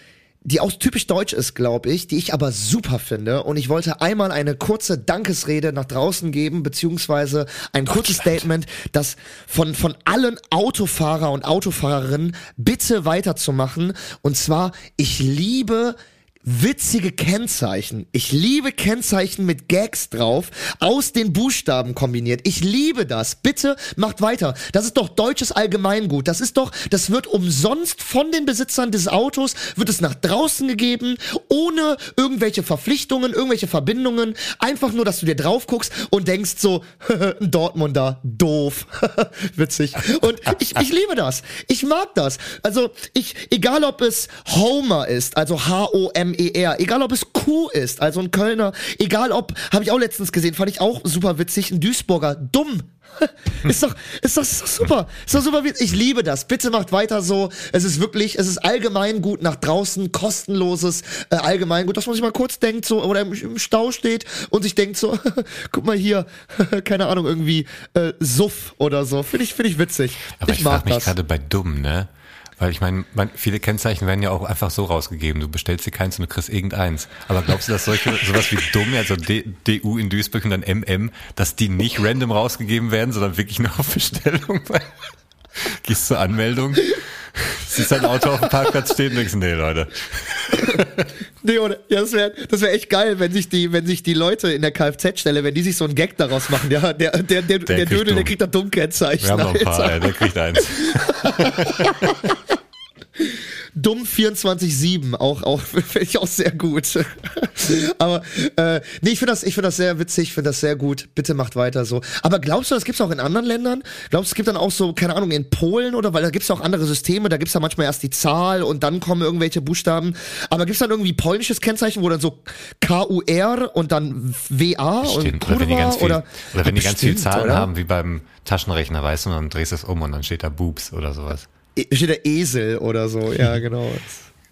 die auch typisch deutsch ist, glaube ich, die ich aber super finde. Und ich wollte einmal eine kurze Dankesrede nach draußen geben, beziehungsweise ein kurzes Statement, das von, von allen Autofahrer und Autofahrerinnen bitte weiterzumachen. Und zwar, ich liebe witzige Kennzeichen. Ich liebe Kennzeichen mit Gags drauf, aus den Buchstaben kombiniert. Ich liebe das. Bitte macht weiter. Das ist doch deutsches Allgemeingut. Das ist doch, das wird umsonst von den Besitzern des Autos, wird es nach draußen gegeben, ohne irgendwelche Verpflichtungen, irgendwelche Verbindungen. Einfach nur, dass du dir drauf guckst und denkst so, ein Dortmunder, doof. Witzig. Und ich, ich liebe das. Ich mag das. Also, ich, egal ob es Homer ist, also H-O-M-E-R, egal ob es Q ist, also ein Kölner, egal ob, habe ich auch letztens gesehen, fand ich auch super witzig, ein Duisburger, dumm. ist doch, ist doch, doch super. Ist doch super. witzig. Ich liebe das. Bitte macht weiter so. Es ist wirklich, es ist allgemein gut nach draußen, kostenloses äh, allgemein gut, dass man sich mal kurz denkt so oder im, im Stau steht und sich denkt so, guck mal hier, keine Ahnung irgendwie äh, Suff oder so. Finde ich, finde ich witzig. Aber ich, ich mag frage mich gerade bei dumm, ne? Weil ich meine, viele Kennzeichen werden ja auch einfach so rausgegeben. Du bestellst dir keins und du kriegst irgendeins. Aber glaubst du, dass solche, sowas wie dumm, also D, DU in Duisburg und dann MM, dass die nicht random rausgegeben werden, sondern wirklich nur auf Bestellung? Gehst zur Anmeldung, siehst dein Auto auf dem Parkplatz stehen und denkst, nee, Leute. Nee, oder, ja, das wäre das wär echt geil, wenn sich die, wenn sich die Leute in der Kfz-Stelle, wenn die sich so einen Gag daraus machen, der, der, der, der, der, kriegt Dödel, der kriegt da Dummkennzeichen. Wir haben noch ein paar, ey, der kriegt eins. Dumm 24-7, auch, auch, finde ich auch sehr gut. Aber, äh, nee, ich finde das, ich finde das sehr witzig, ich finde das sehr gut. Bitte macht weiter so. Aber glaubst du, das gibt's auch in anderen Ländern? Glaubst du, es gibt dann auch so, keine Ahnung, in Polen oder, weil da gibt's auch andere Systeme, da gibt's ja manchmal erst die Zahl und dann kommen irgendwelche Buchstaben. Aber gibt's dann irgendwie polnisches Kennzeichen, wo dann so K-U-R und dann W-A und Stimmt. Oder wenn die ganz viel, oder, oder, wenn die ganz viel Bestimmt, Zahlen oder? haben, wie beim Taschenrechner, weißt du, und dann drehst du es um und dann steht da Boobs oder sowas. E- Steht der Esel oder so, ja, genau.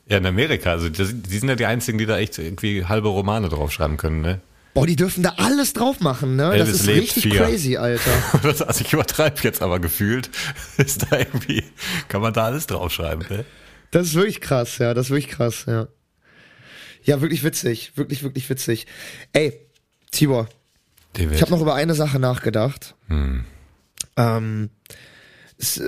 Ja, in Amerika, also das, die sind ja die einzigen, die da echt irgendwie halbe Romane draufschreiben können, ne? Boah, die dürfen da alles drauf machen, ne? Das Elvis ist lebt richtig vier. crazy, Alter. Das, also ich übertreibe jetzt aber gefühlt, ist da irgendwie, kann man da alles draufschreiben, ne? Das ist wirklich krass, ja, das ist wirklich krass, ja. Ja, wirklich witzig, wirklich, wirklich witzig. Ey, Tibor, David. ich habe noch über eine Sache nachgedacht. Hm. Ähm, es,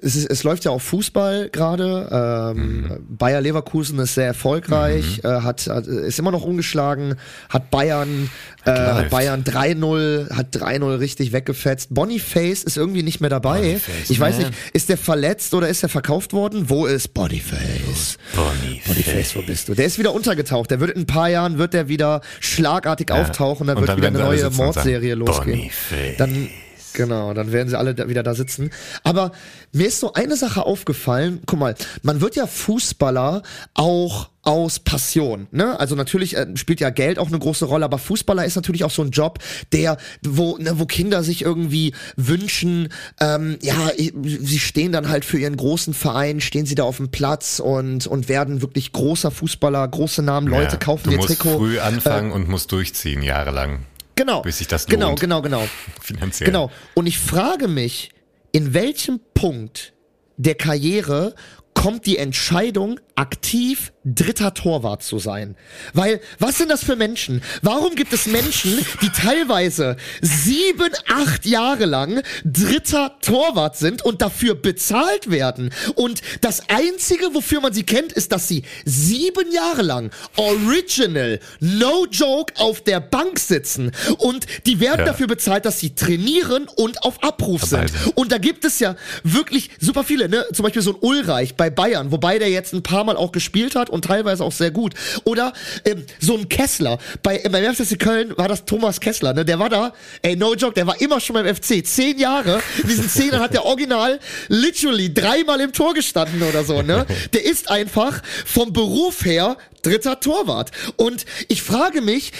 es, ist, es läuft ja auch Fußball gerade. Ähm, Mhm. Bayer Leverkusen ist sehr erfolgreich, äh, hat, hat ist immer noch ungeschlagen, hat Bayern äh. Bayern 3-0, hat 3-0 richtig weggefetzt. Boniface ist irgendwie nicht mehr dabei. Boniface, ich weiß ne? nicht, ist der verletzt oder ist er verkauft worden? Wo ist Boniface? Boniface, wo bist du? Der ist wieder untergetaucht. Der wird in ein paar Jahren wird der wieder schlagartig auftauchen, dann Und wird dann wieder eine neue Mordserie losgehen. Boniface. Dann Genau, dann werden sie alle da, wieder da sitzen. Aber mir ist so eine Sache aufgefallen. Guck mal, man wird ja Fußballer auch aus Passion. Ne? Also natürlich äh, spielt ja Geld auch eine große Rolle, aber Fußballer ist natürlich auch so ein Job, der, wo, ne, wo Kinder sich irgendwie wünschen, ähm, ja, sie stehen dann halt für ihren großen Verein, stehen sie da auf dem Platz und, und werden wirklich großer Fußballer, große Namen, Leute Ja, kaufen du ihr musst Trikot. Äh, früh anfangen und musst durchziehen, jahrelang. Genau. bis sich das genau, lohnt. genau, genau. Finanziell. Genau. Und ich frage mich, in welchem Punkt der Karriere kommt die Entscheidung, aktiv dritter Torwart zu sein. Weil, was sind das für Menschen? Warum gibt es Menschen, die teilweise sieben, acht Jahre lang dritter Torwart sind und dafür bezahlt werden? Und das Einzige, wofür man sie kennt, ist, dass sie sieben Jahre lang original, no joke, auf der Bank sitzen. Und die werden Ja. dafür bezahlt, dass sie trainieren und auf Abruf sind. Und da gibt es ja wirklich super viele, ne? Zum Beispiel so ein Ulreich bei Bayern, wobei der jetzt ein paar Mal auch gespielt hat und teilweise auch sehr gut. Oder ähm, so ein Kessler. Bei, beim FC Köln war das Thomas Kessler, ne? Der war da, ey, no joke, der war immer schon beim FC. Zehn Jahre. In diesen zehn Jahren hat der Original literally dreimal im Tor gestanden oder so, ne? Der ist einfach vom Beruf her dritter Torwart. Und ich frage mich,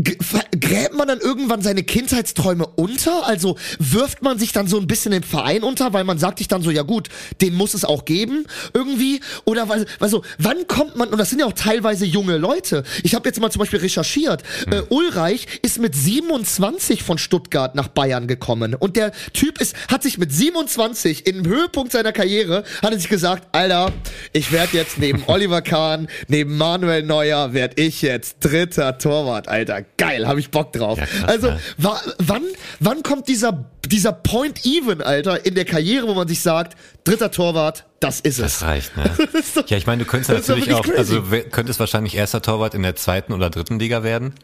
Gräbt man dann irgendwann seine Kindheitsträume unter? Also wirft man sich dann so ein bisschen im Verein unter, weil man sagt sich dann so, ja gut, den muss es auch geben irgendwie? Oder weil, also wann kommt man, und das sind ja auch teilweise junge Leute. Ich habe jetzt mal zum Beispiel recherchiert, äh, Ulreich ist mit 27 von Stuttgart nach Bayern gekommen. Und der Typ ist, hat sich mit 27 im Höhepunkt seiner Karriere, hat er sich gesagt, Alter, ich werde jetzt neben Oliver Kahn, neben Manuel Neuer, werde ich jetzt dritter Torwart, Alter. Geil, habe ich Bock drauf. Ja, krass, also, wa wann, wann kommt dieser, dieser Point Even, Alter, in der Karriere, wo man sich sagt, dritter Torwart, das ist es. Das reicht, ne? Das doch- Ja, ich meine, du könntest natürlich auch, wirklich crazy. also könntest wahrscheinlich erster Torwart in der zweiten oder dritten Liga werden.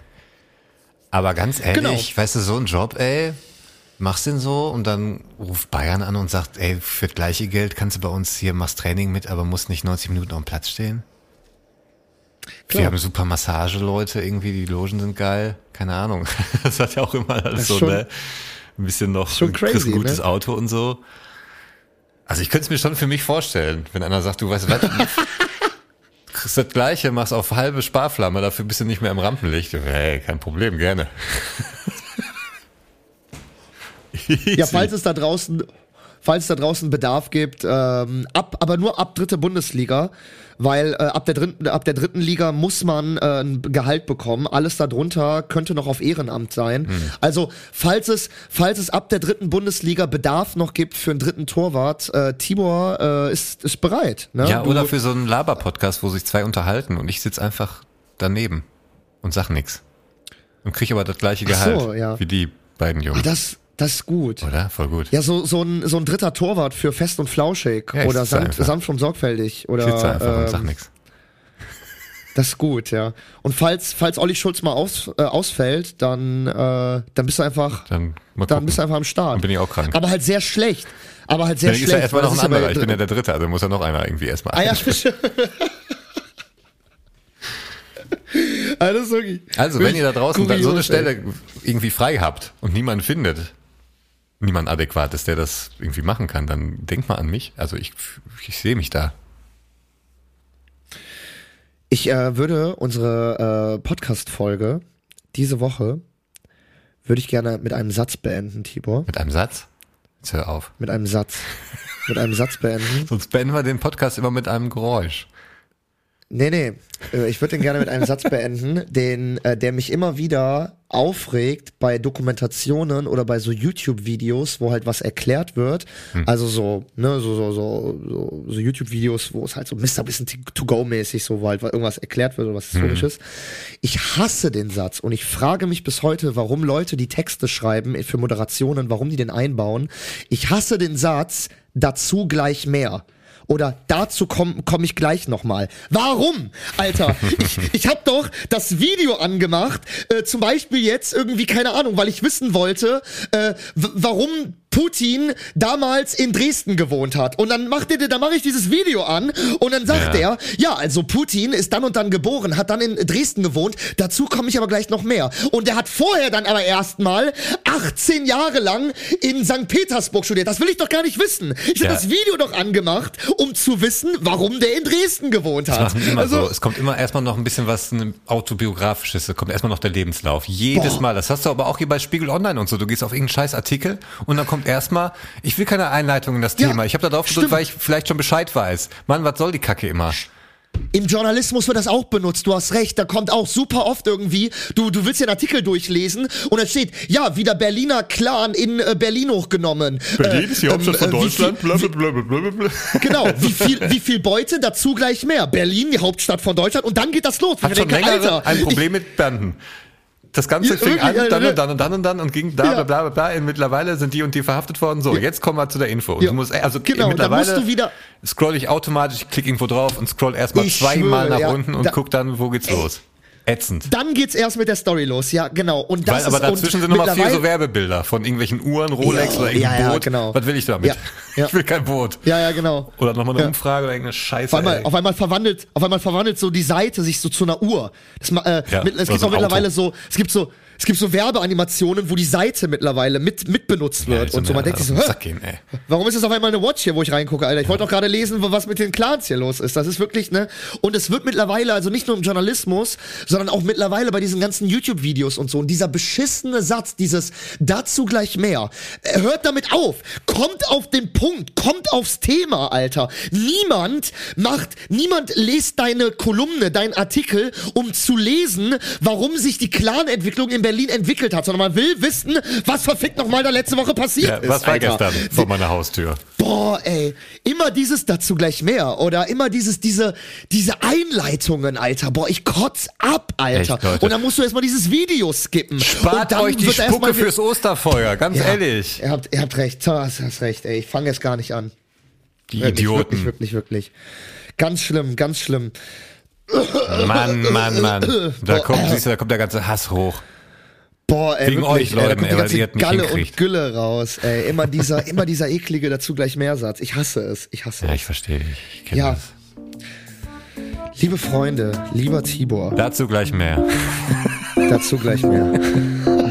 Aber ganz ehrlich, Genau. weißt du, so ein Job, ey, machst den so und dann ruft Bayern an und sagt, ey, für das gleiche Geld kannst du bei uns hier, machst Training mit, aber musst nicht 90 Minuten auf dem Platz stehen. Klar. Wir haben super Massageleute, irgendwie, die Logen sind geil. Keine Ahnung. Das hat ja auch immer alles so, schon- ne? Ein bisschen noch, schon crazy, ein gutes ne? Auto und so. Also ich könnte es mir schon für mich vorstellen, wenn einer sagt, du weißt was, kriegst das Gleiche, machst auf halbe Sparflamme, dafür bist du nicht mehr im Rampenlicht. Hey, kein Problem, gerne. Ja, falls es da draußen, falls es da draußen Bedarf gibt, ähm, ab, aber nur ab dritte Bundesliga, weil äh, ab der dritten, ab der dritten Liga muss man äh, ein Gehalt bekommen. Alles darunter könnte noch auf Ehrenamt sein. Also falls es, falls es ab der dritten Bundesliga Bedarf noch gibt für einen dritten Torwart, äh, Tibor äh, ist, ist bereit. Ne? Ja, Du- oder für so einen Laber-Podcast, wo sich zwei unterhalten und ich sitz einfach daneben und sag nix. Und krieg aber das gleiche Ach so, Gehalt ja. wie die beiden Jungs. das, das ist gut. Oder? Voll gut. Ja, so, so, ein, so ein dritter Torwart für fest und flauschig Ja, oder sanft, sanft und sorgfältig Ich oder sitze einfach und sag ähm, nix. Das ist gut, ja. Und falls, falls Olli Schulz mal aus, äh, ausfällt, dann, äh, dann bist du einfach, Dann, dann bist du einfach am Start. Dann bin ich auch krank. Aber halt sehr schlecht. Aber halt sehr Dann ist schlecht. ja erstmal noch ein ist anderer. Ich bin ja der Dritte, also muss ja noch einer irgendwie erstmal. Ah ja, Alles okay. Also, wenn ihr da draußen da so eine. Stelle irgendwie frei habt und niemand findet, niemand adäquat ist, der das irgendwie machen kann, dann denkt mal an mich. Also ich, ich sehe mich da. Ich äh, würde unsere äh, Podcast-Folge diese Woche würde ich gerne mit einem Satz beenden, Tibor. Mit einem Satz. Jetzt hör auf. Mit einem Satz. mit einem Satz beenden. Sonst beenden wir den Podcast immer mit einem Geräusch. Nee, nee. Äh, Ich würde den gerne mit einem Satz beenden, den, äh, der mich immer wieder aufregt bei Dokumentationen oder bei so YouTube-Videos, wo halt was erklärt wird. Also so, ne, so, so, so, so, so YouTube-Videos, wo es halt so Mr. Bisschen to-go-mäßig so, wo halt irgendwas erklärt wird oder was Historisches. Ich hasse den Satz und ich frage mich bis heute, warum Leute die Texte schreiben für Moderationen, warum die den einbauen. Ich hasse den Satz, dazu gleich mehr. Oder dazu komme komm ich gleich nochmal. Warum? Alter, ich, ich habe doch das Video angemacht, äh, zum Beispiel jetzt irgendwie, keine Ahnung, weil ich wissen wollte, äh, warum Putin damals in Dresden gewohnt hat. Und dann macht er, dann mache ich dieses Video an und dann sagt Ja. er, ja, also Putin ist dann und dann geboren, hat dann in Dresden gewohnt. Dazu komme ich aber gleich noch mehr. Und er hat vorher dann aber erstmal 18 Jahre lang in St. Petersburg studiert. Das will ich doch gar nicht wissen. Ich habe Ja. das Video doch angemacht, um zu wissen, warum der in Dresden gewohnt hat. Also, so. Es kommt immer erstmal noch ein bisschen was autobiografisches. Es kommt erstmal noch der Lebenslauf. Jedes Boah. Mal. Das hast du aber auch hier bei Spiegel Online und so. Du gehst auf irgendeinen scheiß Artikel und dann kommt erstmal, ich will keine Einleitung in das Ja, Thema. Ich habe da drauf gedrückt, weil ich vielleicht schon Bescheid weiß. Mann, was soll die Kacke immer? Im Journalismus wird das auch benutzt, du hast recht, da kommt auch super oft irgendwie, du, du willst den Artikel durchlesen und da steht, ja, wieder Berliner Clan in äh, Berlin hochgenommen. Äh, ähm, äh, wie viel- blablabla. Genau, wie viel, wie viel Beute, dazu gleich mehr. Berlin, die Hauptstadt von Deutschland und dann geht das los. Hat Ich schon denke, länger Alter, ein Problem mit Banden. Das Ganze Ja, fing an, dann ja, und dann und dann und dann und ging da, Ja. bla, bla, bla, bla. Und mittlerweile sind die und die verhaftet worden. So, jetzt kommen wir zu der Info. Und du musst, also Genau, mittlerweile musst du wieder- scroll ich automatisch, klick irgendwo drauf und scroll erstmal zweimal nach unten und Da- guck dann, wo geht's los. Ätzend. Dann geht's erst mit der Story los, ja, genau. Und das Weil, aber ist, dazwischen sind nochmal vier so Werbebilder von irgendwelchen Uhren, Rolex Ja, oder irgendein ja, ja, Boot. genau. Was will ich damit? Ich will kein Boot. Ja, ja, genau. Oder nochmal eine. Umfrage oder irgendeine Scheiße. Auf einmal, auf einmal verwandelt, auf einmal verwandelt so die Seite sich so zu einer Uhr. Das, äh, mit, es gibt auch mittlerweile Auto. so, es gibt so, es gibt so Werbeanimationen, wo die Seite mittlerweile mit, mit benutzt Ja, wird. ist und so, man denkt sich so, gehen. Warum ist das auf einmal eine Watch hier, wo ich reingucke, Alter? Ich wollte doch gerade lesen, was mit den Clans hier los ist. Das ist wirklich, ne? Und es wird mittlerweile, also nicht nur im Journalismus, sondern auch mittlerweile bei diesen ganzen YouTube-Videos und so. Und dieser beschissene Satz, dieses dazu gleich mehr. äh, Hört damit auf. Kommt auf den Punkt. Kommt aufs Thema, Alter. Niemand macht, niemand liest deine Kolumne, deinen Artikel, um zu lesen, warum sich die Clan-Entwicklung in Berlin entwickelt hat, sondern man will wissen, was verfickt nochmal da letzte Woche passiert Ja, ist. was war Alter. gestern vor meiner Haustür? Boah, ey, immer dieses dazu gleich mehr oder immer dieses diese diese Einleitungen, Alter. Boah, ich kotz ab, Alter. Echt, und dann musst du erstmal dieses Video skippen. Spart euch die Spucke fürs Osterfeuer, ganz Ja, ehrlich. Ihr habt, ihr habt recht, du hast, recht, ey. Ich fange jetzt gar nicht an. Die Wirklich, Idioten. Wirklich, wirklich, wirklich. Ganz schlimm, ganz schlimm. Mann, Mann, Mann. Da kommt, siehst du, da kommt der ganze Hass hoch. Boah, ey, Wegen wirklich, euch, ey, da Leuten, kommt die ganze Galle und. Gülle raus, ey. Immer dieser, immer dieser eklige dazu gleich Mehrsatz. Ich hasse es, ich hasse Ja, es. ich verstehe. Ich kenn Ja. das. Liebe Freunde, lieber Tibor, Dazu gleich mehr. dazu gleich mehr.